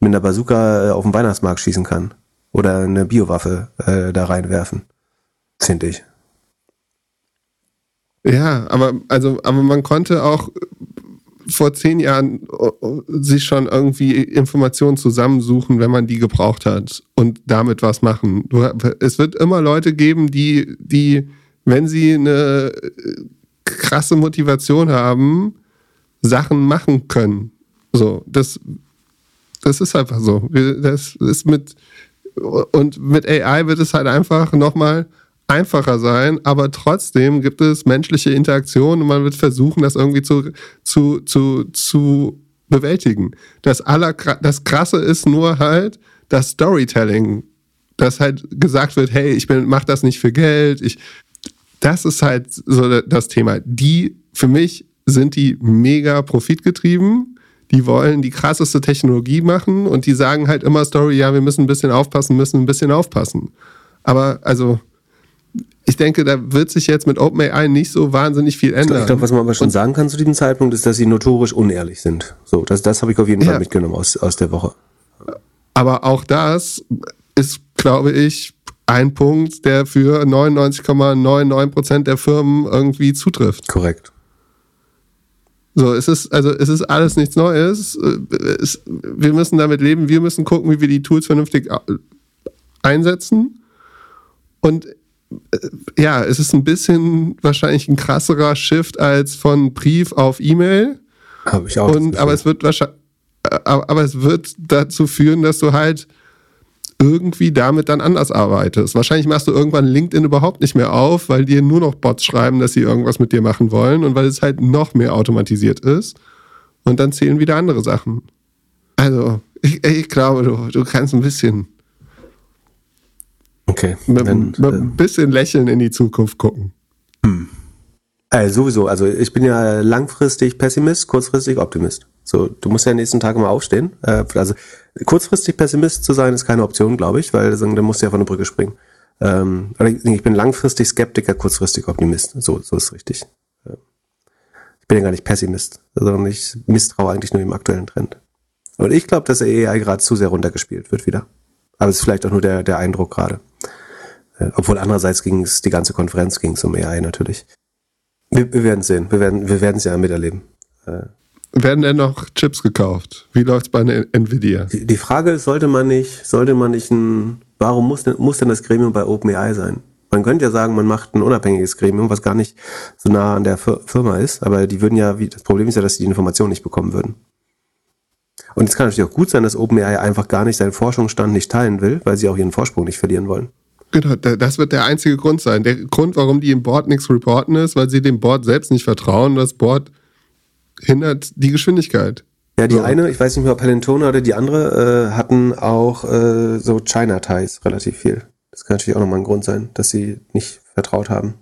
mit einer Bazooka äh, auf dem Weihnachtsmarkt schießen kann. Oder eine Biowaffe äh, da reinwerfen. Finde ich. Ja, aber also, aber man konnte auch vor zehn Jahren äh, sich schon irgendwie Informationen zusammensuchen, wenn man die gebraucht hat und damit was machen. Es wird immer Leute geben, die, die, wenn sie eine krasse Motivation haben, Sachen machen können. So, das, das ist einfach so. Das ist mit, und mit AI wird es halt einfach nochmal einfacher sein, aber trotzdem gibt es menschliche Interaktion und man wird versuchen, das irgendwie zu, zu, zu, zu bewältigen. Das, aller, das Krasse ist nur halt das Storytelling, dass halt gesagt wird, hey, ich bin, mach das nicht für Geld, ich das ist halt so das Thema. Die, für mich, sind die mega profitgetrieben. Die wollen die krasseste Technologie machen und die sagen halt immer Story, ja, wir müssen ein bisschen aufpassen, müssen ein bisschen aufpassen. Aber also, ich denke, da wird sich jetzt mit OpenAI nicht so wahnsinnig viel ändern. Ich glaube, was man aber schon und, sagen kann zu diesem Zeitpunkt, ist, dass sie notorisch unehrlich sind. So, das, das habe ich auf jeden Fall ja. mitgenommen aus, aus der Woche. Aber auch das ist, glaube ich, ein Punkt, der für 99,99% der Firmen irgendwie zutrifft. Korrekt. So, es ist, also es ist alles nichts Neues. Es, wir müssen damit leben, wir müssen gucken, wie wir die Tools vernünftig einsetzen. Und äh, ja, es ist ein bisschen wahrscheinlich ein krasserer Shift als von Brief auf E-Mail. Habe ich auch. Und, aber es wird wahrscheinlich, aber es wird dazu führen, dass du halt irgendwie damit dann anders arbeitest. Wahrscheinlich machst du irgendwann LinkedIn überhaupt nicht mehr auf, weil dir nur noch Bots schreiben, dass sie irgendwas mit dir machen wollen und weil es halt noch mehr automatisiert ist. Und dann zählen wieder andere Sachen. Also, ich, ich glaube, du, du kannst ein bisschen. Okay. Mit, dann, mit ein äh, bisschen Lächeln in die Zukunft gucken. Hm. Äh, sowieso, also ich bin ja langfristig Pessimist, kurzfristig Optimist. So, du musst ja am nächsten Tag immer aufstehen. Äh, also kurzfristig Pessimist zu sein, ist keine Option, glaube ich, weil dann musst du ja von der Brücke springen. Ähm, ich bin langfristig Skeptiker, kurzfristig Optimist. So, so ist richtig. Ich bin ja gar nicht Pessimist, sondern ich misstraue eigentlich nur dem aktuellen Trend. Und ich glaube, dass der AI gerade zu sehr runtergespielt wird wieder. Aber es ist vielleicht auch nur der, der Eindruck gerade. Äh, obwohl andererseits ging es, die ganze Konferenz ging es um AI natürlich. Wir, wir werden sehen. Wir werden wir werden es ja miterleben. Äh, werden denn noch Chips gekauft? Wie läuft's bei Nvidia? Die, Frage ist, sollte man nicht, sollte man nicht ein, warum muss denn, muss denn das Gremium bei OpenAI sein? Man könnte ja sagen, man macht ein unabhängiges Gremium, was gar nicht so nah an der Firma ist, aber die würden ja, wie, das Problem ist ja, dass sie die Information nicht bekommen würden. Und es kann natürlich auch gut sein, dass OpenAI einfach gar nicht seinen Forschungsstand nicht teilen will, weil sie auch ihren Vorsprung nicht verlieren wollen. Genau, das wird der einzige Grund sein. Der Grund, warum die im Board nichts reporten, ist, weil sie dem Board selbst nicht vertrauen. Das Board hindert die Geschwindigkeit. Ja, die so. eine, ich weiß nicht mehr, ob Helentona oder die andere, äh, hatten auch äh, so China-Ties relativ viel. Das kann natürlich auch nochmal ein Grund sein, dass sie nicht vertraut haben.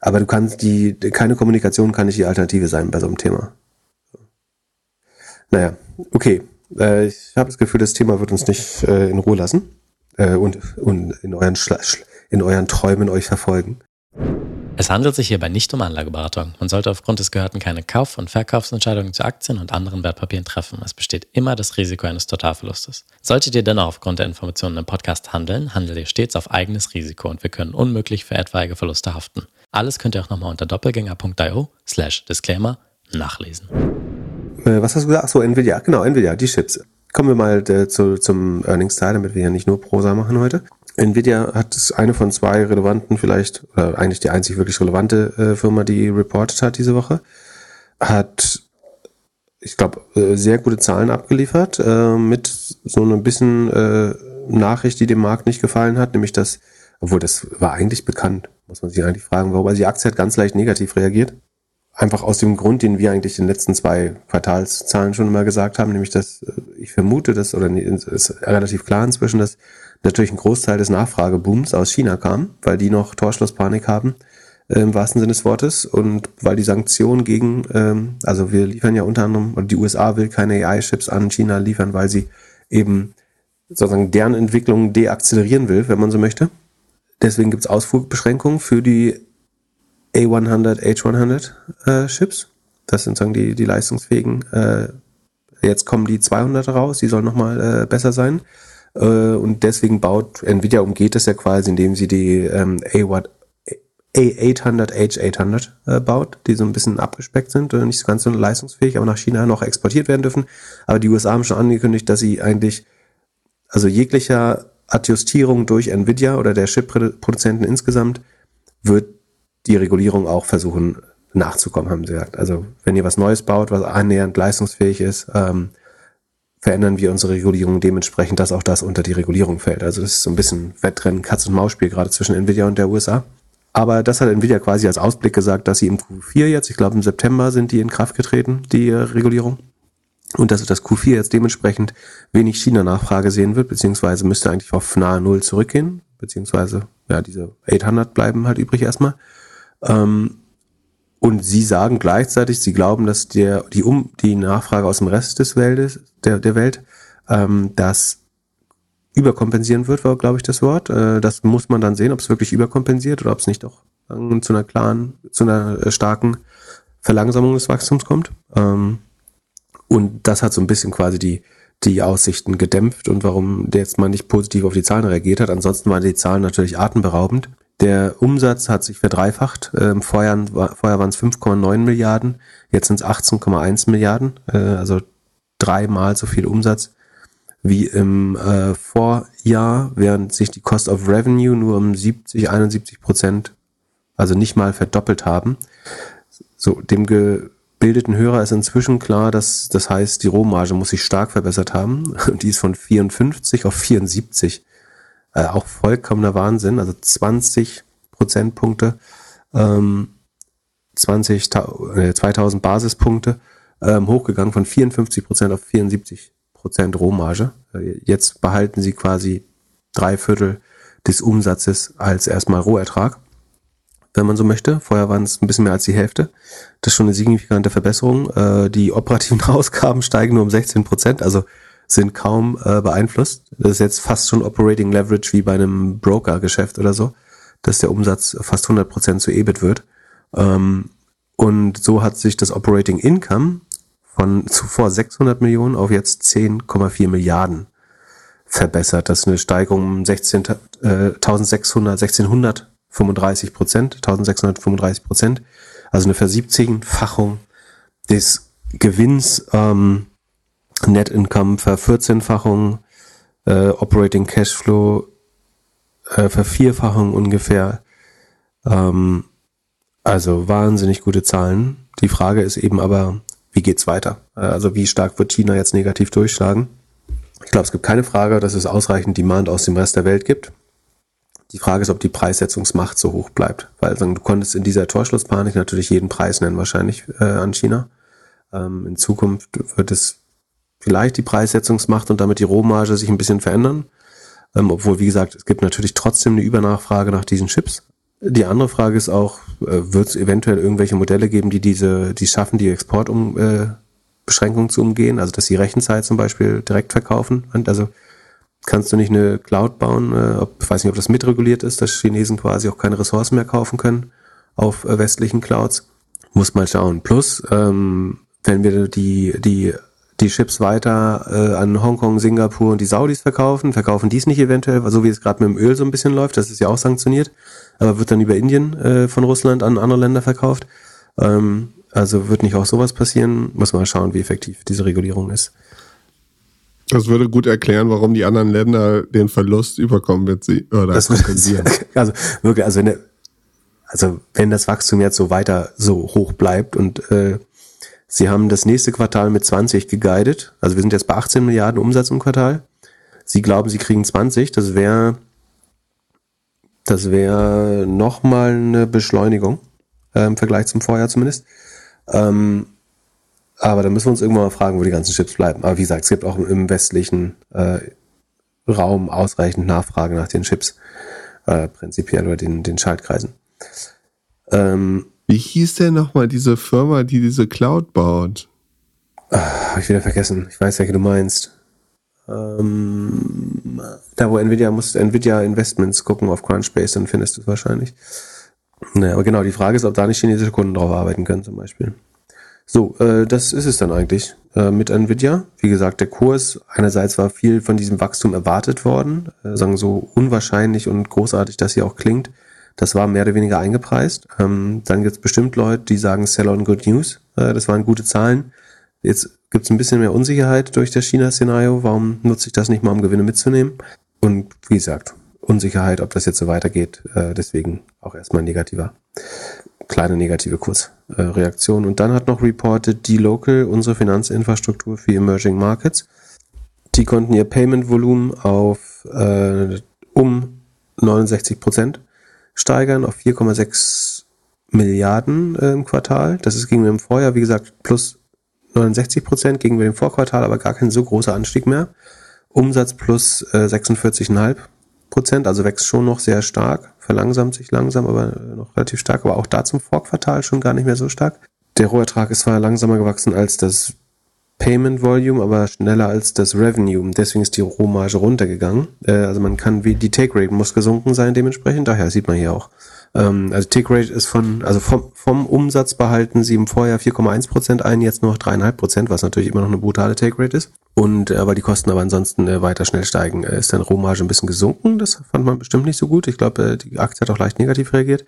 Aber du kannst die, keine Kommunikation kann nicht die Alternative sein bei so einem Thema. Naja, okay. Äh, ich habe das Gefühl, das Thema wird uns nicht äh, in Ruhe lassen äh, und, und in, euren in euren Träumen euch verfolgen. Es handelt sich hierbei nicht um Anlageberatung. Man sollte aufgrund des Gehörten keine Kauf- und Verkaufsentscheidungen zu Aktien und anderen Wertpapieren treffen. Es besteht immer das Risiko eines Totalverlustes. Solltet ihr dennoch aufgrund der Informationen im Podcast handeln, handelt ihr stets auf eigenes Risiko und wir können unmöglich für etwaige Verluste haften. Alles könnt ihr auch nochmal unter doppelgänger.io slash Disclaimer nachlesen. Äh, was hast du gesagt? Achso, Nvidia. Genau, Nvidia, die Chips. Kommen wir mal äh, zu, zum Earnings-Teil, damit wir ja nicht nur Prosa machen heute. Nvidia hat es eine von zwei relevanten, vielleicht, oder eigentlich die einzig wirklich relevante äh, Firma, die reported hat diese Woche. Hat, ich glaube, äh, sehr gute Zahlen abgeliefert, äh, mit so ein bisschen äh, Nachricht, die dem Markt nicht gefallen hat, nämlich dass, obwohl das war eigentlich bekannt, muss man sich eigentlich fragen, warum. Also die Aktie hat ganz leicht negativ reagiert. Einfach aus dem Grund, den wir eigentlich in den letzten zwei Quartalszahlen schon immer gesagt haben, nämlich dass äh, ich vermute, dass, oder es ist relativ klar inzwischen, dass natürlich ein Großteil des Nachfragebooms aus China kam, weil die noch Torschlusspanik haben, äh, im wahrsten Sinne des Wortes, und weil die Sanktionen gegen, ähm, also wir liefern ja unter anderem, oder die USA will keine AI-Chips an China liefern, weil sie eben sozusagen deren Entwicklung deakzelerieren will, wenn man so möchte. Deswegen gibt es Ausfuhrbeschränkungen für die A100, H100 äh. Das sind sozusagen die, die leistungsfähigen. Äh, jetzt kommen die 200 raus, die sollen nochmal äh, besser sein. Äh, und deswegen baut Nvidia umgeht es ja quasi, indem sie die ähm, A800, H800 äh, baut, die so ein bisschen abgespeckt sind, äh, nicht ganz so leistungsfähig, aber nach China noch exportiert werden dürfen. Aber die USA haben schon angekündigt, dass sie eigentlich, also jeglicher Adjustierung durch Nvidia oder der Chip-Produzenten insgesamt, wird die Regulierung auch versuchen nachzukommen, haben sie gesagt. Also wenn ihr was Neues baut, was annähernd leistungsfähig ist, ähm, verändern wir unsere Regulierung dementsprechend, dass auch das unter die Regulierung fällt. Also das ist so ein bisschen Wettrennen, Katz-und-Maus-Spiel gerade zwischen Nvidia und der USA. Aber das hat Nvidia quasi als Ausblick gesagt, dass sie im Q4 jetzt, ich glaube im September sind die in Kraft getreten, die äh, Regulierung. Und dass das Q4 jetzt dementsprechend wenig China-Nachfrage sehen wird, beziehungsweise müsste eigentlich auf nahe Null zurückgehen, beziehungsweise ja, diese 800 bleiben halt übrig erstmal. Ähm, und sie sagen gleichzeitig, sie glauben, dass der, die, um, die Nachfrage aus dem Rest des Weltes, der, der Welt, ähm, das überkompensieren wird, war, glaube ich, das Wort. Äh, das muss man dann sehen, ob es wirklich überkompensiert oder ob es nicht doch zu einer klaren, zu einer äh, starken Verlangsamung des Wachstums kommt. Ähm, und das hat so ein bisschen quasi die, die Aussichten gedämpft und warum der jetzt mal nicht positiv auf die Zahlen reagiert hat. Ansonsten waren die Zahlen natürlich atemberaubend. Der Umsatz hat sich verdreifacht. Ähm, vorher, vorher waren es 5,9 Milliarden, jetzt sind es 18,1 Milliarden, äh, also dreimal so viel Umsatz wie im äh, Vorjahr, während sich die Cost of Revenue nur um 70, 71 Prozent, also nicht mal verdoppelt haben. So, dem ge gebildeten Hörer ist inzwischen klar, dass das heißt, die Rohmarge muss sich stark verbessert haben. Die ist von 54 auf 74. Äh, auch vollkommener Wahnsinn. Also 20 Prozentpunkte, ähm, 20, äh, 2000 Basispunkte ähm, hochgegangen von 54 Prozent auf 74 Prozent Rohmarge. Äh, jetzt behalten sie quasi drei Viertel des Umsatzes als erstmal Rohertrag wenn man so möchte. Vorher waren es ein bisschen mehr als die Hälfte. Das ist schon eine signifikante Verbesserung. Äh, die operativen Ausgaben steigen nur um 16 Prozent, also sind kaum äh, beeinflusst. Das ist jetzt fast schon Operating Leverage wie bei einem Broker-Geschäft oder so, dass der Umsatz fast 100 Prozent zu EBIT wird. Ähm, und so hat sich das Operating Income von zuvor 600 Millionen auf jetzt 10,4 Milliarden verbessert. Das ist eine Steigerung um 16, äh, 1600, 1600 35 Prozent, 1635 Prozent, also eine Versiebzehnfachung des Gewinns, ähm, Net Income Vervierzehnfachung, äh, Operating Cashflow äh, Vervierfachung ungefähr. Ähm, also wahnsinnig gute Zahlen. Die Frage ist eben aber, wie geht's weiter? Äh, also wie stark wird China jetzt negativ durchschlagen? Ich glaube, es gibt keine Frage, dass es ausreichend Demand aus dem Rest der Welt gibt. Die Frage ist, ob die Preissetzungsmacht so hoch bleibt. Weil sagen, du konntest in dieser Torschlusspanik natürlich jeden Preis nennen, wahrscheinlich äh, an China. Ähm, in Zukunft wird es vielleicht die Preissetzungsmacht und damit die Rohmarge sich ein bisschen verändern. Ähm, obwohl, wie gesagt, es gibt natürlich trotzdem eine Übernachfrage nach diesen Chips. Die andere Frage ist auch, äh, wird es eventuell irgendwelche Modelle geben, die diese, die schaffen, die Exportbeschränkungen äh, zu umgehen, also dass sie Rechenzeit zum Beispiel direkt verkaufen. Und also kannst du nicht eine Cloud bauen, äh, ob, ich weiß nicht, ob das mitreguliert ist, dass Chinesen quasi auch keine Ressourcen mehr kaufen können auf äh, westlichen Clouds. Muss mal schauen. Plus, ähm, wenn wir die, die, die Chips weiter äh, an Hongkong, Singapur und die Saudis verkaufen, verkaufen dies nicht eventuell, so wie es gerade mit dem Öl so ein bisschen läuft, das ist ja auch sanktioniert, aber wird dann über Indien äh, von Russland an andere Länder verkauft. Ähm, also wird nicht auch sowas passieren. Muss mal schauen, wie effektiv diese Regulierung ist. Das würde gut erklären, warum die anderen Länder den Verlust überkommen wird sie oder das kompensieren. also wirklich, also wenn, der, also wenn das Wachstum jetzt so weiter so hoch bleibt und äh, sie haben das nächste Quartal mit 20 geguidet, also wir sind jetzt bei 18 Milliarden Umsatz im Quartal. Sie glauben, sie kriegen 20, das wäre das wäre nochmal eine Beschleunigung äh, im Vergleich zum Vorjahr zumindest. Ähm, aber da müssen wir uns irgendwann mal fragen, wo die ganzen Chips bleiben. Aber wie gesagt, es gibt auch im westlichen äh, Raum ausreichend Nachfrage nach den Chips, äh, prinzipiell oder den, den Schaltkreisen. Ähm, wie hieß denn nochmal diese Firma, die diese Cloud baut? Ach, hab ich wieder vergessen. Ich weiß, welche du meinst. Ähm, da, wo Nvidia muss Nvidia Investments gucken auf Crunchbase, dann findest du es wahrscheinlich. Naja, aber genau, die Frage ist, ob da nicht chinesische Kunden drauf arbeiten können, zum Beispiel. So, äh, das ist es dann eigentlich äh, mit Nvidia. Wie gesagt, der Kurs, einerseits war viel von diesem Wachstum erwartet worden, äh, sagen so unwahrscheinlich und großartig, dass sie auch klingt. Das war mehr oder weniger eingepreist. Ähm, dann gibt es bestimmt Leute, die sagen Sell on Good News. Äh, das waren gute Zahlen. Jetzt gibt es ein bisschen mehr Unsicherheit durch das China-Szenario. Warum nutze ich das nicht mal, um Gewinne mitzunehmen? Und wie gesagt, Unsicherheit, ob das jetzt so weitergeht. Äh, deswegen auch erstmal negativer kleine negative Kursreaktion. Und dann hat noch reported die Local, unsere Finanzinfrastruktur für Emerging Markets. Die konnten ihr Payment-Volumen auf äh, um 69 Prozent steigern auf 4,6 Milliarden äh, im Quartal. Das ist gegenüber dem Vorjahr, wie gesagt, plus 69 Prozent gegenüber dem Vorquartal, aber gar kein so großer Anstieg mehr. Umsatz plus äh, 46,5 Prozent, also wächst schon noch sehr stark, verlangsamt sich langsam, aber noch relativ stark, aber auch da zum Vorquartal schon gar nicht mehr so stark. Der Rohertrag ist zwar langsamer gewachsen als das Payment Volume, aber schneller als das Revenue. Deswegen ist die Rohmarge runtergegangen. Äh, also man kann, wie die Take Rate muss gesunken sein dementsprechend. Daher sieht man hier auch. Ähm, also Take Rate ist von, also vom, vom Umsatz behalten sie im Vorjahr 4,1% ein, jetzt nur noch 3,5%, was natürlich immer noch eine brutale Take Rate ist. Und äh, weil die Kosten aber ansonsten äh, weiter schnell steigen, äh, ist dann Rohmarge ein bisschen gesunken. Das fand man bestimmt nicht so gut. Ich glaube, äh, die Aktie hat auch leicht negativ reagiert.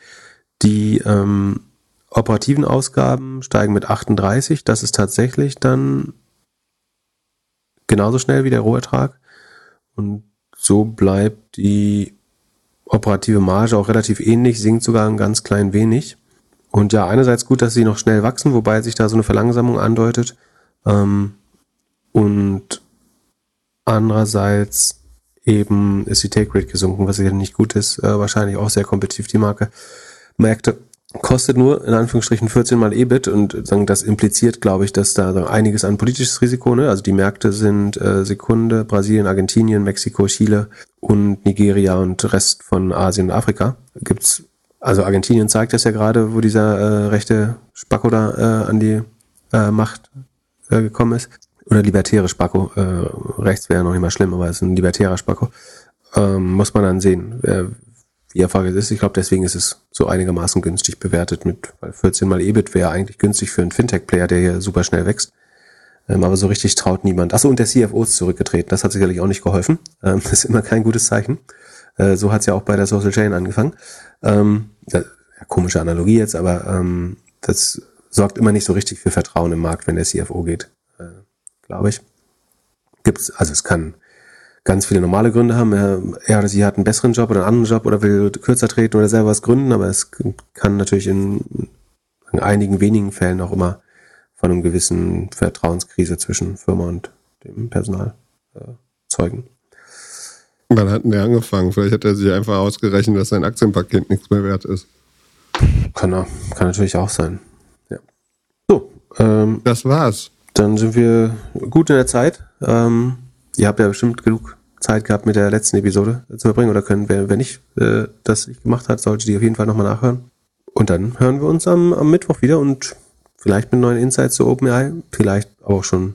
Die ähm, operativen Ausgaben steigen mit 38. Das ist tatsächlich dann genauso schnell wie der Rohertrag. Und so bleibt die operative Marge auch relativ ähnlich, sinkt sogar ein ganz klein wenig. Und ja, einerseits gut, dass sie noch schnell wachsen, wobei sich da so eine Verlangsamung andeutet. Ähm, und andererseits eben ist die Take Rate gesunken, was sicher nicht gut ist. Äh, wahrscheinlich auch sehr kompetitiv die Marke. Märkte kostet nur in Anführungsstrichen 14 mal EBIT und sagen, das impliziert, glaube ich, dass da einiges an politisches Risiko, ne? Also die Märkte sind äh, Sekunde, Brasilien, Argentinien, Mexiko, Chile und Nigeria und Rest von Asien und Afrika. Gibt's also Argentinien zeigt das ja gerade, wo dieser äh, rechte Spacko da äh, an die äh, Macht äh, gekommen ist. Oder libertäre Spacko. Äh, rechts wäre noch nicht mal schlimm, aber es ist ein libertärer Spacko. Ähm, muss man dann sehen, äh, wie es ist. Ich glaube, deswegen ist es so einigermaßen günstig bewertet mit, weil 14 mal EBIT wäre eigentlich günstig für einen Fintech-Player, der hier super schnell wächst. Ähm, aber so richtig traut niemand. Achso, und der CFO ist zurückgetreten. Das hat sicherlich auch nicht geholfen. Ähm, das ist immer kein gutes Zeichen. Äh, so hat es ja auch bei der Social Chain angefangen. Ähm, ja, komische Analogie jetzt, aber ähm, das sorgt immer nicht so richtig für Vertrauen im Markt, wenn der CFO geht, äh, glaube ich. Gibt's, also es kann ganz viele normale Gründe haben. Er, er oder sie hat einen besseren Job oder einen anderen Job oder will kürzer treten oder selber was gründen, aber es kann natürlich in, in einigen wenigen Fällen auch immer von einem gewissen Vertrauenskrise zwischen Firma und dem Personal äh, zeugen. Wann hat denn der angefangen? Vielleicht hat er sich einfach ausgerechnet, dass sein Aktienpaket nichts mehr wert ist. Kann, kann natürlich auch sein. Ja. So, ähm, das war's. Dann sind wir gut in der Zeit. Ähm, ihr habt ja bestimmt genug Zeit gehabt, mit der letzten Episode zu verbringen. Oder können, wer, wer nicht äh, das nicht gemacht hat, sollte die auf jeden Fall nochmal nachhören. Und dann hören wir uns am, am Mittwoch wieder und vielleicht mit neuen Insights zu OpenAI, vielleicht auch schon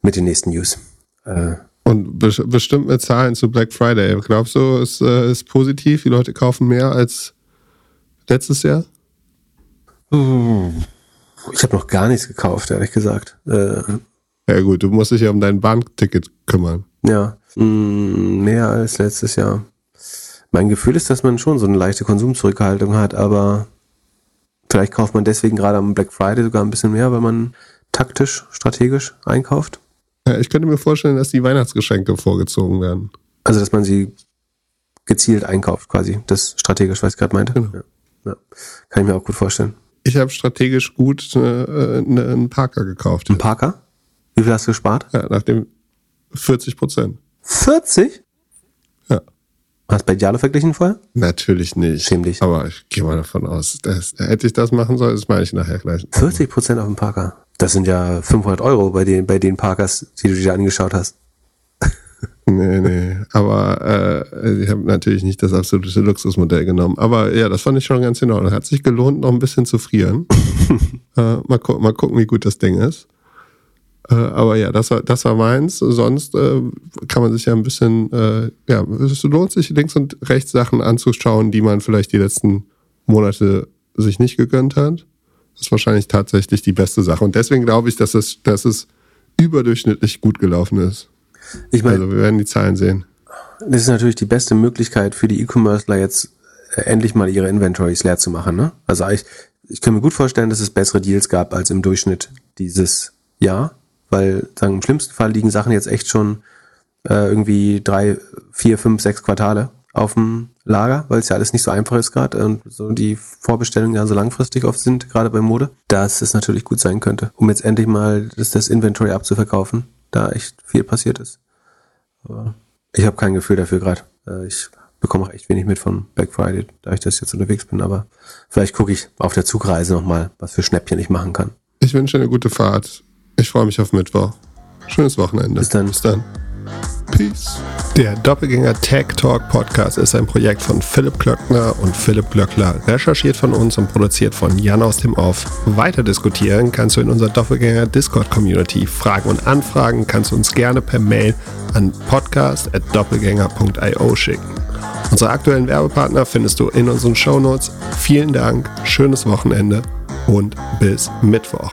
mit den nächsten News. Äh, und be bestimmt mit Zahlen zu Black Friday. Glaubst du, es äh, ist positiv? Die Leute kaufen mehr als letztes Jahr? Ich habe noch gar nichts gekauft, ehrlich gesagt. Äh, ja gut, du musst dich ja um dein Bahnticket kümmern. Ja, mm, mehr als letztes Jahr. Mein Gefühl ist, dass man schon so eine leichte Konsumzurückhaltung hat, aber vielleicht kauft man deswegen gerade am Black Friday sogar ein bisschen mehr, weil man taktisch, strategisch einkauft. Ja, ich könnte mir vorstellen, dass die Weihnachtsgeschenke vorgezogen werden. Also, dass man sie gezielt einkauft, quasi. Das strategisch, was ich gerade meinte. Genau. Ja. ja. Kann ich mir auch gut vorstellen. Ich habe strategisch gut äh, ne, einen Parker gekauft. Ein Parker? Wie viel hast du gespart? Ja, nach dem 40 Prozent. 40? Ja. Hast du bei Idealo verglichen vorher? Natürlich nicht. Schäm dich. Aber ich gehe mal davon aus, dass, hätte ich das machen sollen, das meine ich nachher gleich. 40 Prozent auf dem Parker. Das sind ja 500 Euro bei den, bei den Parkers, die du dir angeschaut hast. nee, nee. Aber äh, ich habe natürlich nicht das absolute Luxusmodell genommen. Aber ja, das fand ich schon ganz in Ordnung. Hat sich gelohnt, noch ein bisschen zu frieren. äh, mal, gu mal gucken, wie gut das Ding ist. Äh, aber ja, das war, das war meins. Sonst äh, kann man sich ja ein bisschen, äh, ja, es lohnt sich links und rechts Sachen anzuschauen, die man vielleicht die letzten Monate sich nicht gegönnt hat. Das ist wahrscheinlich tatsächlich die beste Sache. Und deswegen glaube ich, dass es, dass es überdurchschnittlich gut gelaufen ist. Ich meine, also wir werden die Zahlen sehen. Das ist natürlich die beste Möglichkeit für die E-Commercer jetzt äh, endlich mal ihre Inventories leer zu machen. Ne? Also ich, ich kann mir gut vorstellen, dass es bessere Deals gab als im Durchschnitt dieses Jahr, weil sagen, im schlimmsten Fall liegen Sachen jetzt echt schon äh, irgendwie drei, vier, fünf, sechs Quartale auf dem Lager, weil es ja alles nicht so einfach ist gerade und so die Vorbestellungen ja so langfristig oft sind, gerade bei Mode, dass es natürlich gut sein könnte, um jetzt endlich mal das, das Inventory abzuverkaufen, da echt viel passiert ist. Aber ich habe kein Gefühl dafür gerade. Äh, ich bekomme auch echt wenig mit von Black Friday, da ich das jetzt unterwegs bin, aber vielleicht gucke ich auf der Zugreise nochmal, was für Schnäppchen ich machen kann. Ich wünsche eine gute Fahrt. Ich freue mich auf Mittwoch. Schönes Wochenende. Bis dann. Bis dann. Peace. Der Doppelgänger Tech Talk Podcast ist ein Projekt von Philipp Klöckner und Philipp Glöckler, recherchiert von uns und produziert von Jan aus dem Off. Weiter diskutieren kannst du in unserer Doppelgänger Discord Community. Fragen und Anfragen kannst du uns gerne per Mail an podcast.doppelgänger.io schicken. Unsere aktuellen Werbepartner findest du in unseren Show Notes. Vielen Dank, schönes Wochenende und bis Mittwoch.